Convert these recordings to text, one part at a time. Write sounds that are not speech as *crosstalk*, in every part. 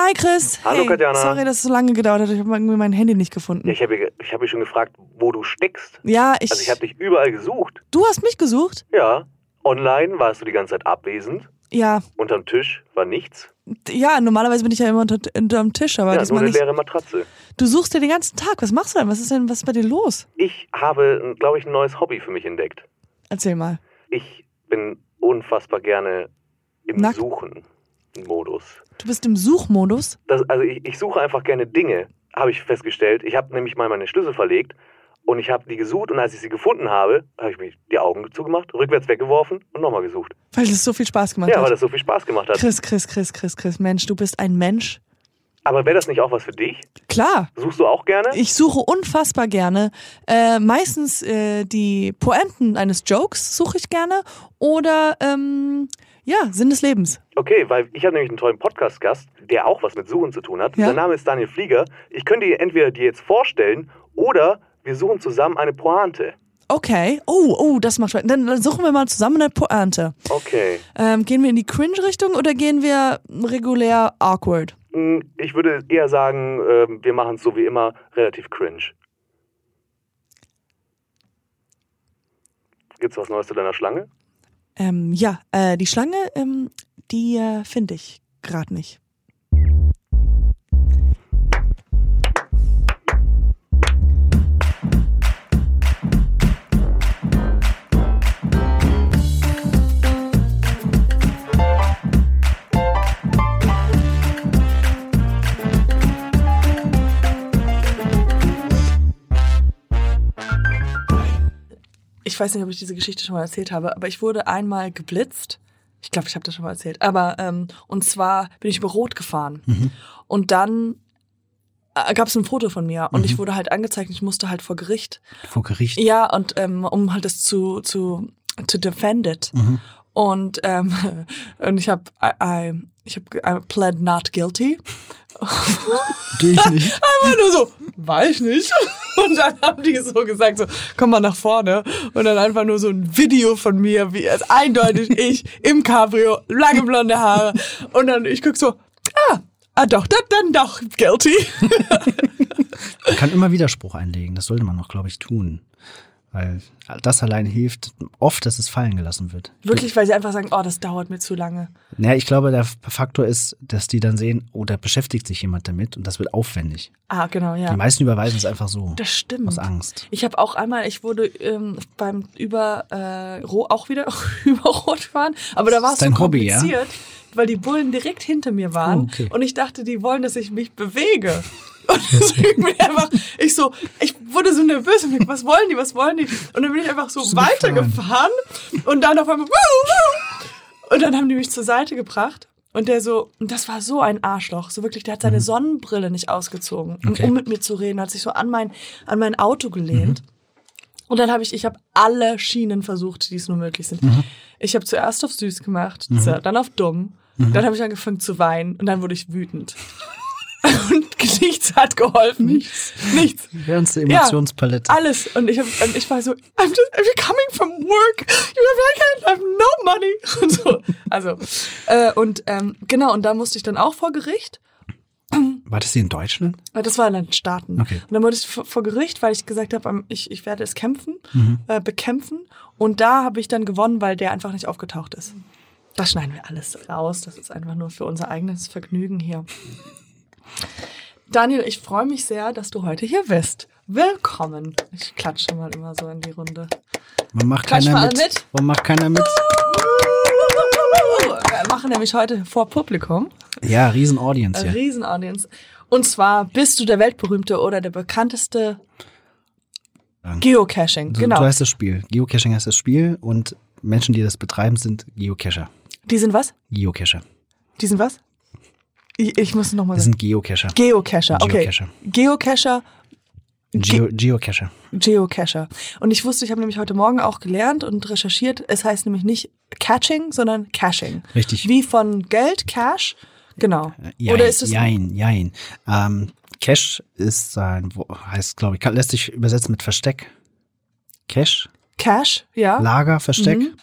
Hi Chris. Hallo, hey, Katjana. Sorry, dass es so lange gedauert hat. Ich habe irgendwie mein Handy nicht gefunden. Ja, ich habe ich hab mich schon gefragt, wo du steckst. Ja, ich. Also ich habe dich überall gesucht. du hast mich gesucht? Ja. Online warst du die ganze Zeit abwesend. Ja. Unterm Tisch war nichts. Ja, normalerweise bin ich ja immer unter, unterm Tisch, aber ja, nur diesmal eine nicht. leere Matratze. Du suchst dir den ganzen Tag. Was machst du denn? Was ist denn, was ist bei dir los? Ich habe, glaube ich, ein neues Hobby für mich entdeckt. Erzähl mal. Ich bin unfassbar gerne im Nackt? Suchen-Modus. Du bist im Suchmodus? Das, also ich, ich suche einfach gerne Dinge, habe ich festgestellt. Ich habe nämlich mal meine Schlüssel verlegt und ich habe die gesucht und als ich sie gefunden habe, habe ich mir die Augen zugemacht, rückwärts weggeworfen und nochmal gesucht. Weil das so viel Spaß gemacht Ja, weil hat. das so viel Spaß gemacht hat. Chris, Chris, Chris, Chris, Chris. Mensch, du bist ein Mensch. Aber wäre das nicht auch was für dich? Klar. Suchst du auch gerne? Ich suche unfassbar gerne. Äh, meistens äh, die Poenten eines Jokes suche ich gerne. Oder ähm, ja, Sinn des Lebens. Okay, weil ich habe nämlich einen tollen Podcast-Gast, der auch was mit Suchen zu tun hat. Ja. Sein Name ist Daniel Flieger. Ich könnte dir entweder die jetzt vorstellen oder wir suchen zusammen eine Pointe. Okay. Oh, oh, das macht Spaß. Dann, dann suchen wir mal zusammen eine Pointe. Okay. Ähm, gehen wir in die Cringe-Richtung oder gehen wir regulär awkward? Hm, Ich würde eher sagen, ähm, wir machen es so wie immer relativ cringe. Gibt's was Neues zu deiner Schlange? Ähm, ja, äh, die Schlange, ähm, die äh, finde ich gerade nicht. Ich weiß nicht, ob ich diese Geschichte schon mal erzählt habe, aber ich wurde einmal geblitzt. Ich glaube, ich habe das schon mal erzählt. Aber ähm, und zwar bin ich über Rot gefahren und dann äh, gab es ein Foto von mir und ich wurde halt angezeigt. und Ich musste halt vor Gericht. Vor Gericht. Ja und ähm, um halt das zu zu to defend it. Mhm. Und ähm, *laughs* und ich habe I, I, ich habe I pled not guilty. Natürlich nicht. *laughs* Einfach nur so, weiß ich nicht. *laughs* Und dann haben die so gesagt, so, komm mal nach vorne. Und dann einfach nur so ein Video von mir, wie es eindeutig *laughs* ich im Cabrio, lange blonde Haare. Und dann ich guck so, ah, ah doch, dann, dann doch guilty. *laughs* Man kann immer Widerspruch einlegen. Das sollte man noch, glaube ich, tun. Weil das allein hilft oft, dass es fallen gelassen wird. Wirklich, weil sie einfach sagen, oh, das dauert mir zu lange. Naja, ich glaube, der Faktor ist, dass die dann sehen, oh, da beschäftigt sich jemand damit und das wird aufwendig. Ah, genau, ja. Die meisten überweisen es einfach so. Das stimmt. Aus Angst. Ich habe auch einmal, ich wurde ähm, beim über äh, Ro auch wieder *laughs* über Rot fahren, aber da war es so dein Hobby, ja? kompliziert, weil die Bullen direkt hinter mir waren Oh, okay. und ich dachte, die wollen, dass ich mich bewege. Und deswegen bin ich einfach, ich so, ich wurde so nervös und ich, was wollen die, was wollen die? Und dann bin ich einfach so weitergefahren und dann auf einmal wuh, wuh. und dann haben die mich zur Seite gebracht. Und der so, und das war so ein Arschloch, so wirklich, der hat seine Sonnenbrille nicht ausgezogen, um, Okay. um mit mir zu reden, hat sich so an mein, an mein Auto gelehnt. Und dann habe ich, ich habe alle Schienen versucht, die es nur möglich sind. Ich habe zuerst auf süß gemacht, dann auf dumm, dann habe ich angefangen zu weinen und dann wurde ich wütend. *laughs* und nichts hat geholfen. Nichts. Nichts. Die ganze Emotionspalette. Alles. Und ich, hab, und ich war so, I'm just I'm coming from work. You have, I have no money. *laughs* Und so. Also, äh, und ähm, genau, und da musste ich dann auch vor Gericht. War das in Deutschland? Das war in den Staaten. Okay. Und dann wurde ich vor vor Gericht, weil ich gesagt habe, ich, ich werde es kämpfen, Mhm. äh, bekämpfen. Und da habe ich dann gewonnen, weil der einfach nicht aufgetaucht ist. Das schneiden wir alles raus. Das ist einfach nur für unser eigenes Vergnügen hier. Daniel, ich freue mich sehr, dass du heute hier bist. Willkommen. Ich klatsche mal immer so in die Runde. Warum macht Klatsch keiner mal mit? mit. Warum macht keiner mit? Wir machen nämlich heute vor Publikum. Ja, riesen Audience Eine hier. Riesenaudience. Und zwar bist du der weltberühmte oder der bekannteste. Geocaching. So, genau. Du heißt das Spiel. Geocaching heißt das Spiel und Menschen, die das betreiben, sind Geocacher. Die sind was? Geocacher. Die sind was? Ich, ich muss noch mal Das sind Geocacher. Geocacher. Okay. Geocacher. Geocacher. Geo Geocacher. Geocacher. Und ich wusste, ich habe nämlich heute Morgen auch gelernt und recherchiert. Es heißt nämlich nicht Catching, sondern Caching. Richtig. Wie von Geld, Cash. Genau. Jein, Oder ist es Jein, jein. Ähm, Cache ist ein, heißt, glaube ich, lässt sich übersetzen mit Versteck. Cache, Cash? Ja. Lager, Versteck. Mhm.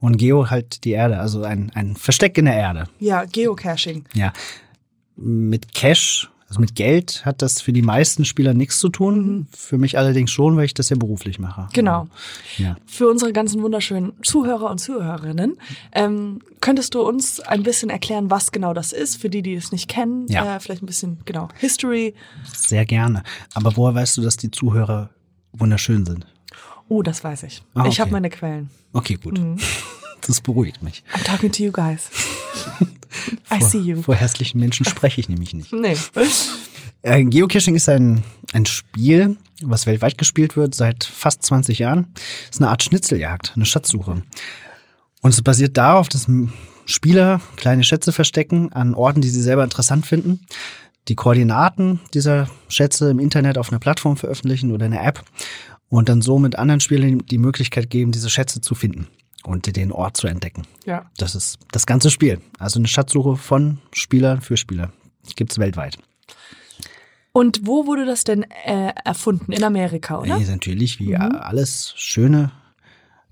Und Geo halt die Erde, also ein, ein Versteck in der Erde. Ja, Geocaching. Ja. Mit Cash, also mit Geld, hat das für die meisten Spieler nichts zu tun. Für mich allerdings schon, weil ich das ja beruflich mache. Genau. Ja. Für unsere ganzen wunderschönen Zuhörer und Zuhörerinnen, ähm, könntest du uns ein bisschen erklären, was genau das ist, für die, die es nicht kennen? Ja. Äh, vielleicht ein bisschen, genau, History. Sehr gerne. Aber woher weißt du, dass die Zuhörer wunderschön sind? Oh, das weiß ich. Ah, Ich habe okay. meine Quellen. Okay, gut. Mhm. *laughs* Das beruhigt mich. I'm talking to you guys. *laughs* I Vor, see you. vor hässlichen Menschen spreche ich nämlich nicht. Nee. Äh, Geocaching ist ein, ein Spiel, was weltweit gespielt wird seit fast 20 Jahren. ist eine Art Schnitzeljagd, eine Schatzsuche. Und es basiert darauf, dass Spieler kleine Schätze verstecken an Orten, die sie selber interessant finden, die Koordinaten dieser Schätze im Internet auf einer Plattform veröffentlichen oder einer App und dann so mit anderen Spielern die Möglichkeit geben, diese Schätze zu finden und den Ort zu entdecken. Ja. Das ist das ganze Spiel. Also eine Schatzsuche von Spieler für Spieler. Gibt's weltweit. Und wo wurde das denn äh, erfunden? In Amerika, oder? Nee, ist natürlich wie Mhm. alles Schöne,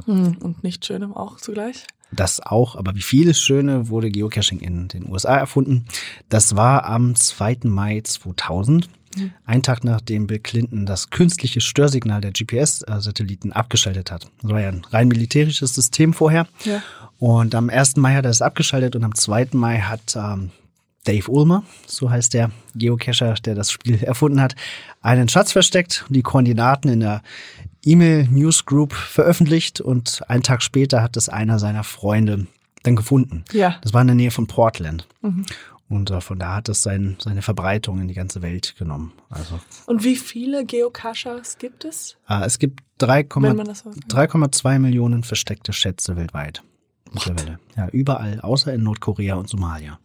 Hm, Und nicht schönem auch zugleich. das auch, aber wie vieles Schöne wurde Geocaching in den USA erfunden. Das war am 2. Mai 2000, Mhm. ein Tag nachdem Bill Clinton das künstliche Störsignal der GPS-Satelliten abgeschaltet hat. Das war ja ein rein militärisches System vorher. Ja. Und am 1. Mai hat er es abgeschaltet und am 2. Mai hat ähm, Dave Ulmer, so heißt der Geocacher, der das Spiel *laughs* erfunden hat, einen Schatz versteckt, die Koordinaten in der E-Mail-Newsgroup veröffentlicht und einen Tag später hat es einer seiner Freunde dann gefunden. Ja. Das war in der Nähe von Portland. Mhm. Und äh, von da hat es sein, seine Verbreitung in die ganze Welt genommen. Also Und wie viele Geocachers gibt es? äh, es gibt 3, Wenn man das so sagt. 3,2 Millionen versteckte Schätze weltweit. Mittlerweile. Ja, überall, außer in Nordkorea und Somalia.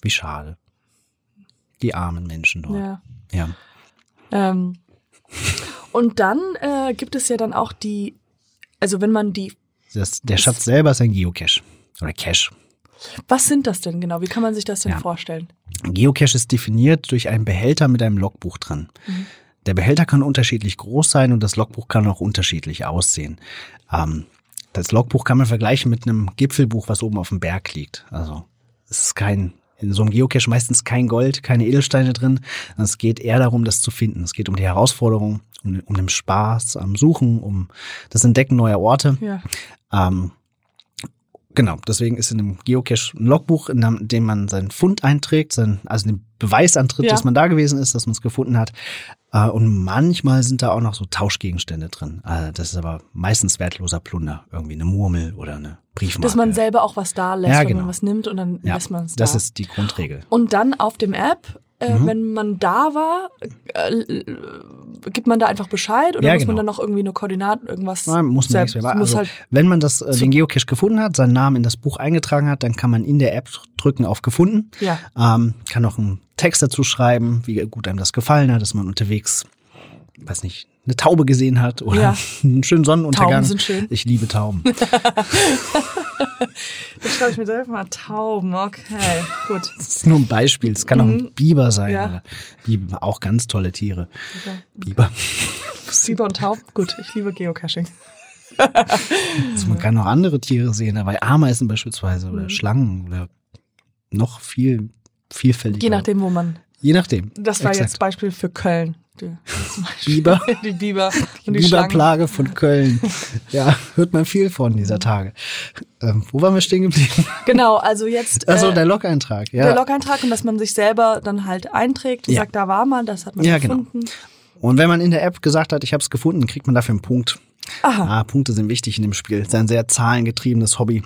Wie schade. Die armen Menschen dort. Ja. Ja. Ähm, und dann äh, gibt es ja dann auch die, also wenn man die, Das, der Schatz selber ist ein Geocache. Oder Cache. Was sind das denn genau? Wie kann man sich das denn Ja. vorstellen? Geocache ist definiert durch einen Behälter mit einem Logbuch drin. Der Behälter kann unterschiedlich groß sein und das Logbuch kann auch unterschiedlich aussehen. Ähm, das Logbuch kann man vergleichen mit einem Gipfelbuch, was oben auf dem Berg liegt. Also es ist kein, in so einem Geocache meistens kein Gold, keine Edelsteine drin. Es geht eher darum, das zu finden. Es geht um die Herausforderung, um, um den Spaß am Suchen, um das Entdecken neuer Orte. Ja. Ähm, genau, deswegen ist in einem Geocache ein Logbuch, in dem- dem man seinen Fund einträgt, sein, also den Beweis antritt, Ja. dass man da gewesen ist, dass man es gefunden hat. Äh, und manchmal sind da auch noch so Tauschgegenstände drin. Äh, das ist aber meistens wertloser Plunder. Irgendwie eine Murmel oder eine Briefmarke. Dass man selber auch was da lässt, Ja, wenn genau. man was nimmt und dann ja, lässt man es da. Das ist die Grundregel. und dann auf dem App, äh, Mhm. wenn man da war, äh, gibt man da einfach Bescheid oder Ja, muss genau. man dann noch irgendwie eine Koordinate, irgendwas? Nein, muss man selbst, nichts mehr. muss Also, halt, wenn man das, äh, den Geocache gefunden hat, seinen Namen in das Buch eingetragen hat, dann kann man in der App drücken auf gefunden. ja. Ähm, kann noch einen Text dazu schreiben, wie gut einem das gefallen hat, dass man unterwegs, weiß nicht, eine Taube gesehen hat oder Ja. *laughs* einen schönen Sonnenuntergang. Tauben sind schön. Ich liebe Tauben. *laughs* Das schreibe ich mir selber mal Tauben, okay, gut. Das ist nur ein Beispiel. Es kann auch ein Biber sein. Mhm. Ja. Biber, auch ganz tolle Tiere. Okay. Biber. Biber und Tauben, gut, ich liebe Geocaching. Also man kann auch andere Tiere sehen, aber Ameisen beispielsweise Mhm. oder Schlangen oder noch viel vielfältiger. Je nachdem, wo man. Je nachdem. Das war Exakt. jetzt Beispiel für Köln. Die. Biber. *laughs* Die Biber und die. Biberplage von Köln. *laughs* ja, hört man viel von dieser Tage. Ähm, wo waren wir stehen geblieben? Genau, also jetzt Also äh, der Log-Eintrag. Ja. der Log-Eintrag und dass man sich selber dann halt einträgt und Ja. sagt, da war man, das hat man Ja, genau. gefunden. Und wenn man in der App gesagt hat, ich habe es gefunden, kriegt man dafür einen Punkt. Aha. Ah, Punkte sind wichtig in dem Spiel. Es ist ein sehr zahlengetriebenes Hobby.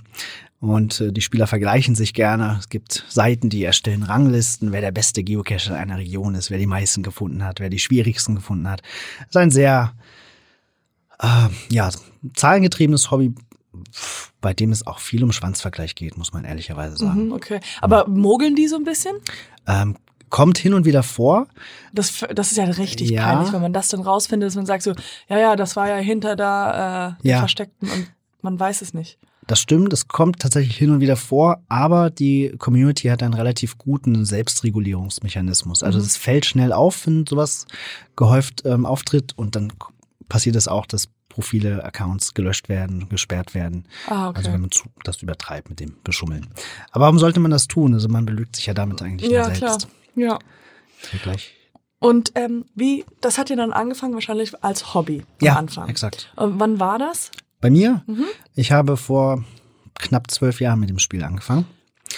Und äh, die Spieler vergleichen sich gerne. Es gibt Seiten, die erstellen Ranglisten, wer der beste Geocacher in einer Region ist, wer die meisten gefunden hat, wer die schwierigsten gefunden hat. Es ist ein sehr äh, ja, zahlengetriebenes Hobby, bei dem es auch viel um Schwanzvergleich geht, muss man ehrlicherweise sagen. Mhm, okay. Aber mogeln die so ein bisschen? Ähm, kommt hin und wieder vor. Das, das ist ja richtig Ja. peinlich, wenn man das dann rausfindet, dass man sagt so, ja, ja, das war ja hinter da äh, Ja. versteckten und man weiß es nicht. Das stimmt, es kommt tatsächlich hin und wieder vor, aber die Community hat einen relativ guten Selbstregulierungsmechanismus. Also Mhm. es fällt schnell auf, wenn sowas gehäuft ähm, auftritt und dann passiert es auch, dass Profile, Accounts gelöscht werden, gesperrt werden. Ah, okay. Also wenn man zu, das übertreibt mit dem Beschummeln. Aber warum sollte man das tun? Also man belügt sich ja damit eigentlich ja, nur selbst. klar. Ja. Ja, gleich. Und ähm, wie, das hat ja dann angefangen wahrscheinlich als Hobby am Ja, Anfang. exakt. Und wann war das? Bei mir, Mhm. ich habe vor knapp zwölf Jahren mit dem Spiel angefangen.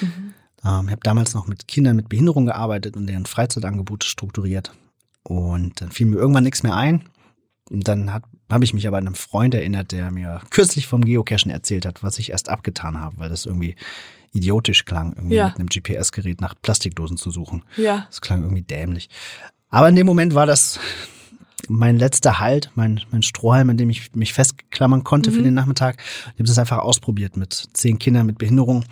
Mhm. Ähm, ich habe damals noch mit Kindern mit Behinderung gearbeitet und deren Freizeitangebote strukturiert. Und dann fiel mir irgendwann nichts mehr ein. Und dann habe ich mich aber an einen Freund erinnert, der mir kürzlich vom Geocachen erzählt hat, was ich erst abgetan habe, weil das irgendwie idiotisch klang, irgendwie Ja. mit einem GPS-Gerät nach Plastikdosen zu suchen. Ja. Das klang irgendwie dämlich. Aber in dem Moment war das mein letzter Halt, mein, mein Strohhalm, an dem ich mich festklammern konnte für den Nachmittag. Ich habe das einfach ausprobiert mit zehn Kindern mit Behinderung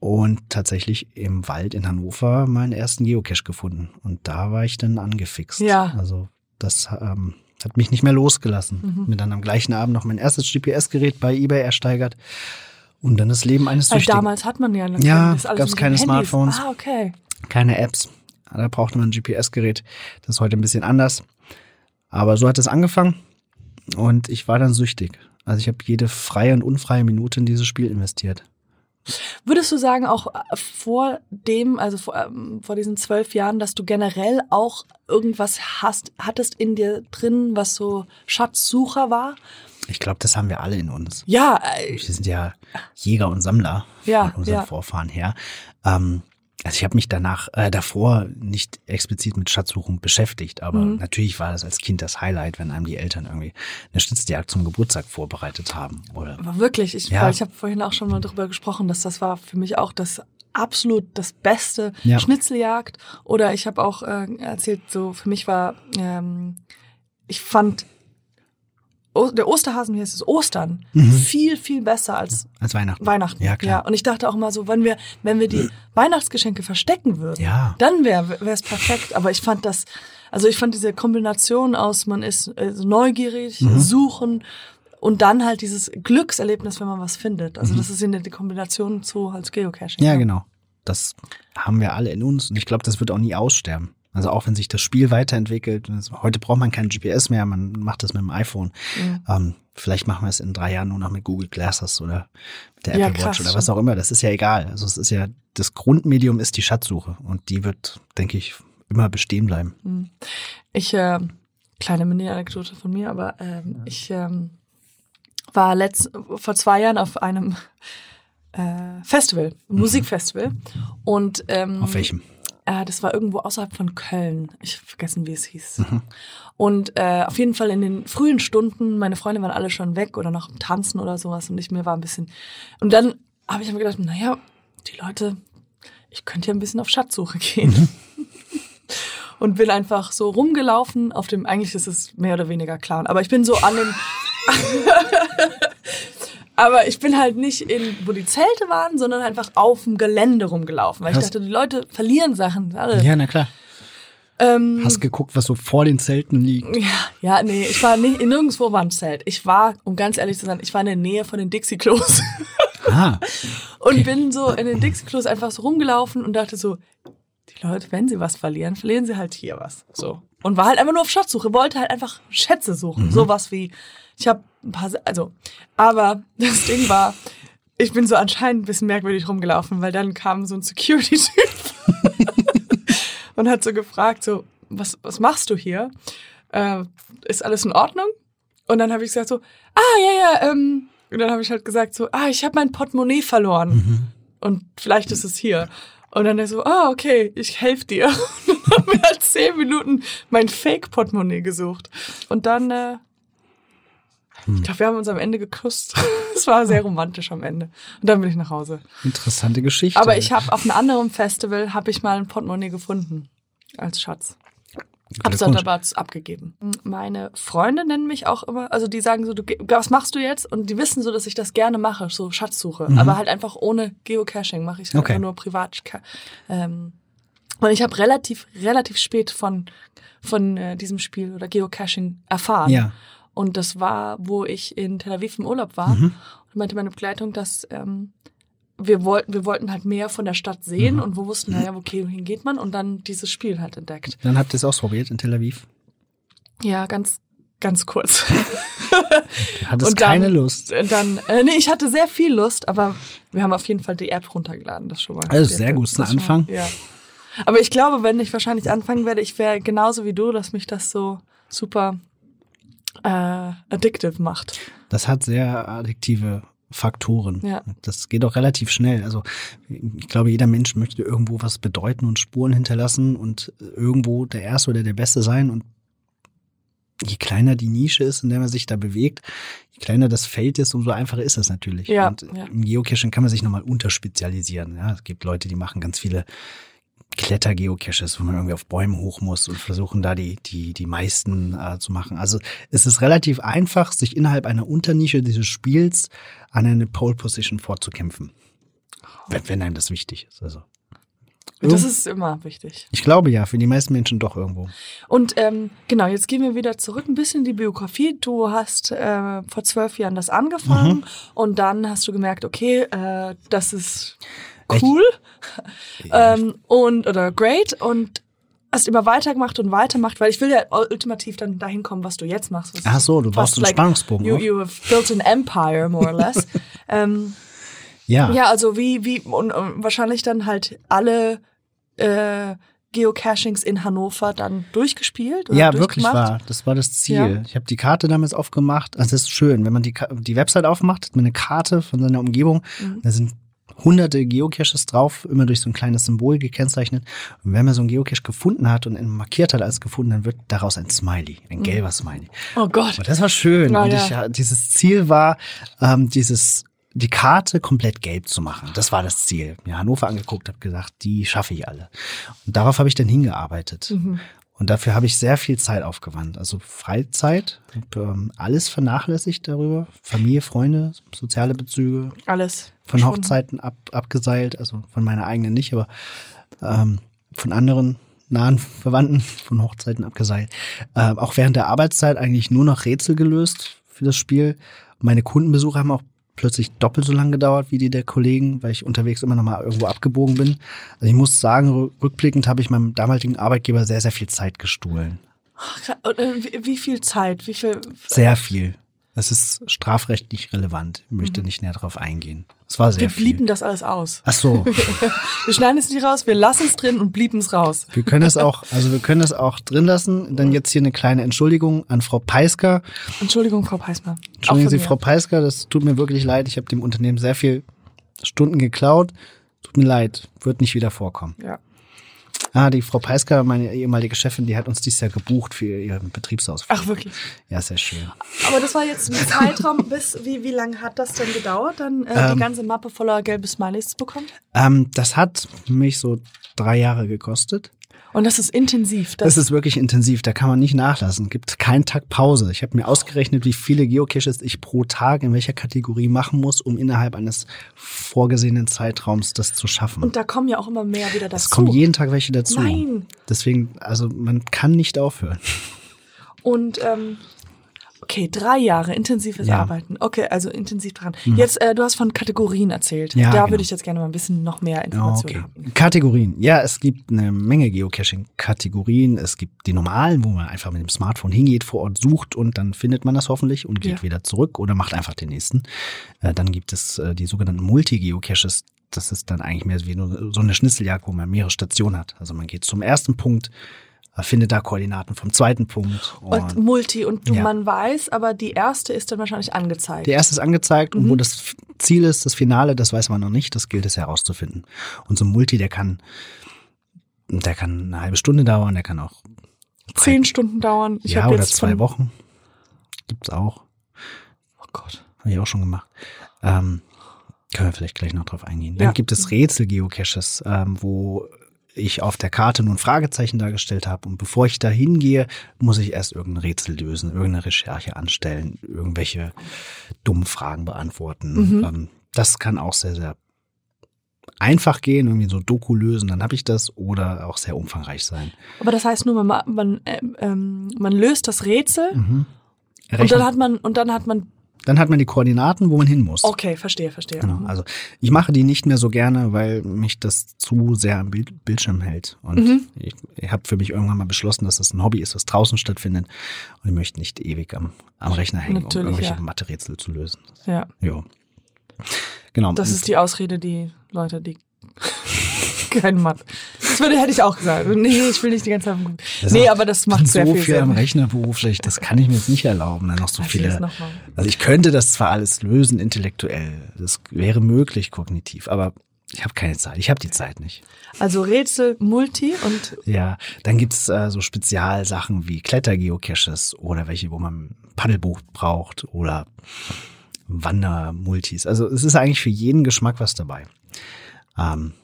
und tatsächlich im Wald in Hannover meinen ersten Geocache gefunden. Und da war ich dann angefixt. Ja. Also das ähm, hat mich nicht mehr losgelassen. Mhm. Mir dann am gleichen Abend noch mein erstes GPS-Gerät bei eBay ersteigert und dann das Leben eines Weil Süchtigen. damals hat man ja, Ja, alles gab's mit den keine Handys. Smartphones. Ah, okay. keine Apps. Da brauchte man ein GPS-Gerät. Das ist heute ein bisschen anders. Aber so hat es angefangen und ich war dann süchtig. Also ich habe jede freie und unfreie Minute in dieses Spiel investiert. Würdest du sagen, auch äh, vor dem, also vor, ähm, vor diesen zwölf Jahren, dass du generell auch irgendwas hast, hattest in dir drin, was so Schatzsucher war? Ich glaube, das haben wir alle in uns. Ja, äh, Wir sind ja Jäger und Sammler Ja, von unseren ja. Vorfahren her. Ähm, also ich habe mich danach äh, davor nicht explizit mit Schatzsuchen beschäftigt, aber Mhm. natürlich war das als Kind das Highlight, wenn einem die Eltern irgendwie eine Schnitzeljagd zum Geburtstag vorbereitet haben oder aber wirklich, ich, Ja. ich habe vorhin auch schon mal drüber gesprochen, dass das war für mich auch das absolut das beste Ja. Schnitzeljagd. Oder ich habe auch äh, erzählt, so für mich war, ähm, ich fand der Osterhasen, wie heißt es, Ostern, viel, viel besser als als Weihnachten. Weihnachten. Mhm. Ja, klar. Und ich dachte auch immer so, wenn wir, wenn wir die Weihnachtsgeschenke verstecken würden, Ja. dann wäre es perfekt. Aber ich fand das, also ich fand diese Kombination aus, man ist äh, neugierig, Mhm. suchen und dann halt dieses Glückserlebnis, wenn man was findet. Also Mhm. das ist in der die Kombination zu als Geocaching. Ja, genau. Das haben wir alle in uns und ich glaube, das wird auch nie aussterben. Also auch wenn sich das Spiel weiterentwickelt, also heute braucht man kein GPS mehr, man macht das mit dem iPhone. Mhm. Ähm, vielleicht machen wir es in drei Jahren nur noch mit Google Glasses oder mit der Ja, Apple Watch krass, oder was auch immer. Das ist ja egal. Also es ist ja, das Grundmedium ist die Schatzsuche und die wird, denke ich, immer bestehen bleiben. Ich, äh, kleine Mini-Anekdote von mir, aber ähm, ich ähm, war letzt, vor zwei Jahren auf einem äh, Festival, Musikfestival. Und ähm, Auf welchem? Äh, das war irgendwo außerhalb von Köln. Ich habe vergessen, wie es hieß. Mhm. Und äh, auf jeden Fall in den frühen Stunden, meine Freunde waren alle schon weg oder noch Tanzen oder sowas und ich mir war ein bisschen. Und dann habe ich mir gedacht, naja, die Leute, ich könnte ja ein bisschen auf Schatzsuche gehen. Mhm. *laughs* Und bin einfach so rumgelaufen auf dem, eigentlich ist es mehr oder weniger Clown, aber ich bin so an dem, *laughs* aber ich bin halt nicht in, wo die Zelte waren, sondern einfach auf dem Gelände rumgelaufen, weil ich Hast- dachte, die Leute verlieren Sachen. Alle. Ja, na klar. Ähm, Hast geguckt, was so vor den Zelten liegt. ja, ja, nee, ich war nicht, nirgendwo war ein Zelt. Ich war, um ganz ehrlich zu sein, ich war in der Nähe von den Dixie-Klos Ah, *laughs* und bin so in den Dixie-Klos einfach so rumgelaufen und dachte so, die Leute, wenn sie was verlieren, verlieren sie halt hier was. So. Und war halt einfach nur auf Schatzsuche, wollte halt einfach Schätze suchen. Sowas wie, ich habe ein paar, also, aber *laughs* das Ding war, ich bin so anscheinend ein bisschen merkwürdig rumgelaufen, weil dann kam so ein Security-Typ *laughs* und hat so gefragt, so, was, was machst du hier? Äh, ist alles in Ordnung? Und dann habe ich gesagt so, ah, ja, ja, ähm, und dann habe ich halt gesagt so, ah, ich habe mein Portemonnaie verloren. Und vielleicht ist es hier. Und dann er so, ah, okay, ich helfe dir. *laughs* Und dann haben wir halt zehn Minuten mein Fake-Portemonnaie gesucht. Und dann, äh, ich glaube, wir haben uns am Ende geküsst. *laughs* Es war sehr romantisch am Ende. Und dann bin ich nach Hause. interessante Geschichte. Aber ich habe auf einem anderen Festival habe ich mal ein Portemonnaie gefunden als Schatz. Hab's dann aber abgegeben. Meine Freunde nennen mich auch immer, also die sagen so, du, was machst du jetzt? Und die wissen so, dass ich das gerne mache, so Schatzsuche. Aber halt einfach ohne Geocaching mache ich Mhm. Okay. einfach nur privat. Ähm, und ich habe relativ, relativ spät von, von äh, diesem Spiel oder Geocaching erfahren. Ja. Und das war, wo ich in Tel Aviv im Urlaub war. Mhm. Und meinte meine Begleitung, dass ähm, wir wollten, wir wollten halt mehr von der Stadt sehen Mhm. und wir wussten, naja, okay, wohin geht man? Und dann dieses Spiel halt entdeckt. Dann habt ihr es ausprobiert in Tel Aviv. Ja, ganz, ganz kurz. *laughs* Hattest Und dann- keine Lust. Dann, äh, nee, ich hatte sehr viel Lust, aber wir haben auf jeden Fall die App runtergeladen, das schon mal. Also sehr gut, ist ein mal- Anfang. Ja. Aber ich glaube, wenn ich wahrscheinlich anfangen werde, ich wäre genauso wie du, dass mich das so super äh, addictive macht. Das hat sehr addiktive Faktoren. Ja. Das geht auch relativ schnell. Also ich glaube, jeder Mensch möchte irgendwo was bedeuten und Spuren hinterlassen und irgendwo der Erste oder der Beste sein. Und je kleiner die Nische ist, in der man sich da bewegt, je kleiner das Feld ist, umso einfacher ist das natürlich. Ja, und ja. im Geocaching kann man sich nochmal unterspezialisieren. Ja, es gibt Leute, die machen ganz viele Kletter-Geocaches, wo man irgendwie auf Bäumen hoch muss und versuchen da die, die, die meisten äh, zu machen. Also es ist relativ einfach, sich innerhalb einer Unternische dieses Spiels an eine Pole Position vorzukämpfen. Wenn, wenn einem das wichtig ist. Also. Das ist immer wichtig. ich glaube ja, für die meisten Menschen doch irgendwo. Und ähm, genau, jetzt gehen wir wieder zurück ein bisschen in die Biografie. Du hast äh, vor zwölf Jahren das angefangen Mhm. und dann hast du gemerkt, okay, äh, das ist Cool ähm, und oder great und hast immer weitergemacht und weitergemacht, weil ich will ja ultimativ dann dahin kommen, was du jetzt machst. Ach so, du brauchst einen Spannungsbogen You, you have built an empire, more or less. *laughs* ähm, Ja. ja, also wie, wie, und, und wahrscheinlich dann halt alle äh, Geocachings in Hannover dann durchgespielt? Ja, wirklich war. Das war das Ziel. Ja. Ich habe die Karte damals aufgemacht. Also es ist schön, wenn man die, die Website aufmacht, hat man eine Karte von seiner Umgebung. Mhm. Da sind hunderte Geocaches drauf, immer durch so ein kleines Symbol gekennzeichnet. Und wenn man so einen Geocache gefunden hat und ihn markiert hat als gefunden, dann wird daraus ein Smiley, ein gelber Smiley. Oh Gott. Und das war schön. Ja, und ja. ich, ja, dieses Ziel war, ähm, dieses die Karte komplett gelb zu machen. Das war das Ziel. Mir Hannover angeguckt, habe gesagt, die schaffe ich alle. Und darauf habe ich dann hingearbeitet. Mhm. Und dafür habe ich sehr viel Zeit aufgewandt. Also Freizeit, hab, ähm, alles vernachlässigt darüber. Familie, Freunde, soziale Bezüge, Alles. Von Schon. Hochzeiten ab, abgeseilt, also von meiner eigenen nicht, aber ähm, von anderen nahen Verwandten *laughs* von Hochzeiten abgeseilt. Ähm, auch während der Arbeitszeit eigentlich nur noch Rätsel gelöst für das Spiel. Meine Kundenbesuche haben auch plötzlich doppelt so lang gedauert wie die der Kollegen, weil ich unterwegs immer noch mal irgendwo abgebogen bin. Also ich muss sagen, rü- rückblickend habe ich meinem damaligen Arbeitgeber sehr, sehr viel Zeit gestohlen. Äh, wie, wie viel Zeit? Wie viel? Sehr viel. Das ist strafrechtlich relevant. Ich möchte nicht näher darauf eingehen. Es war sehr Wir viel. bliepen das alles aus. Ach so. *laughs* Wir schneiden es nicht raus, wir lassen es drin und bliepen es raus. Wir können es auch, also wir können es auch drin lassen. Dann jetzt hier eine kleine Entschuldigung an Frau Peisker. Entschuldigung, Frau Peismer. Auch Entschuldigen Sie. Frau Peisker, das tut mir wirklich leid. Ich habe dem Unternehmen sehr viel Stunden geklaut. Tut mir leid, wird nicht wieder vorkommen. Ja. Ah, die Frau Peisker, meine ehemalige Chefin, die hat uns dieses Jahr gebucht für ihren Betriebsausflug. Ach, wirklich. Ja, sehr schön. Aber das war jetzt ein *laughs* Zeitraum, bis, wie, wie lange hat das denn gedauert, dann äh, Ähm. die ganze Mappe voller gelbe Smileys zu bekommen? Ähm, das hat mich so drei Jahre gekostet. Und das ist intensiv. Das ist wirklich intensiv, da kann man nicht nachlassen. Gibt keinen Tag Pause. Ich habe mir ausgerechnet, wie viele Geocaches ich pro Tag in welcher Kategorie machen muss, um innerhalb eines vorgesehenen Zeitraums das zu schaffen. und da kommen ja auch immer mehr wieder dazu. es kommen jeden Tag welche dazu. Nein. Deswegen, also man kann nicht aufhören. Und ähm, okay, drei Jahre intensives Ja. Mhm. Arbeiten. Okay, also intensiv dran. Jetzt, äh, du hast von Kategorien erzählt. Ja, da genau. würde ich jetzt gerne mal ein bisschen noch mehr Informationen Okay. haben. Kategorien. Ja, es gibt eine Menge Geocaching-Kategorien. Es gibt die normalen, wo man einfach mit dem Smartphone hingeht, vor Ort sucht und dann findet man das hoffentlich und geht Ja. wieder zurück oder macht einfach den nächsten. Äh, dann gibt es äh, die sogenannten Multi-Geocaches. Das ist dann eigentlich mehr wie nur so eine Schnitzeljagd, wo man mehrere Stationen hat. Also man geht zum ersten Punkt, findet da Koordinaten vom zweiten Punkt. Und Multi und du, Ja. man weiß, aber die erste ist dann wahrscheinlich angezeigt. Der erste ist angezeigt und wo Mhm. das Ziel ist, das Finale, das weiß man noch nicht, das gilt es herauszufinden. Und so ein Multi, der kann, der kann eine halbe Stunde dauern, der kann auch Zehn Stunden dauern. Ich ja oder jetzt zwei Wochen. Gibt's auch. Oh Gott. Habe ich auch schon gemacht. Ähm, können wir vielleicht gleich noch drauf eingehen. Dann Ja. gibt es Rätsel-Geocaches, ähm, wo ich auf der Karte nur ein Fragezeichen dargestellt habe. Und bevor ich da hingehe, muss ich erst irgendein Rätsel lösen, irgendeine Recherche anstellen, irgendwelche dummen Fragen beantworten. Mhm. Ähm, das kann auch sehr, sehr einfach gehen, irgendwie so Doku lösen, dann habe ich das, oder auch sehr umfangreich sein. Aber das heißt nur, man, man, ähm, ähm, man löst das Rätsel Mhm. und dann hat man und dann hat man Dann hat man die Koordinaten, wo man hin muss. Okay, verstehe, verstehe. Genau. Also ich mache die nicht mehr so gerne, weil mich das zu sehr am Bild Bildschirm hält. Und Mhm. ich, ich habe für mich irgendwann mal beschlossen, dass das ein Hobby ist, das draußen stattfindet. Und ich möchte nicht ewig am, am Rechner hängen, Natürlich, um irgendwelche ja. Mathe-Rätsel zu lösen. Ja, Ja. Genau. das ist die Ausrede, die Leute, die kein Mathe. Das würde, hätte ich auch gesagt. Nee, ich will nicht die ganze Zeit. am Computer. Das Nee, aber das macht sehr so viel viel am Sinn. Rechner beruflich, das kann ich mir jetzt nicht erlauben, dann noch so viele. noch. Also ich könnte das zwar alles lösen intellektuell, das wäre möglich kognitiv, aber ich habe keine Zeit. Ich habe die Zeit nicht. Also Rätsel, Multi und Ja, dann gibt's äh, so Spezialsachen wie Klettergeocaches oder welche, wo man ein Paddelboot braucht oder Wandermultis. Also es ist eigentlich für jeden Geschmack was dabei. Ähm,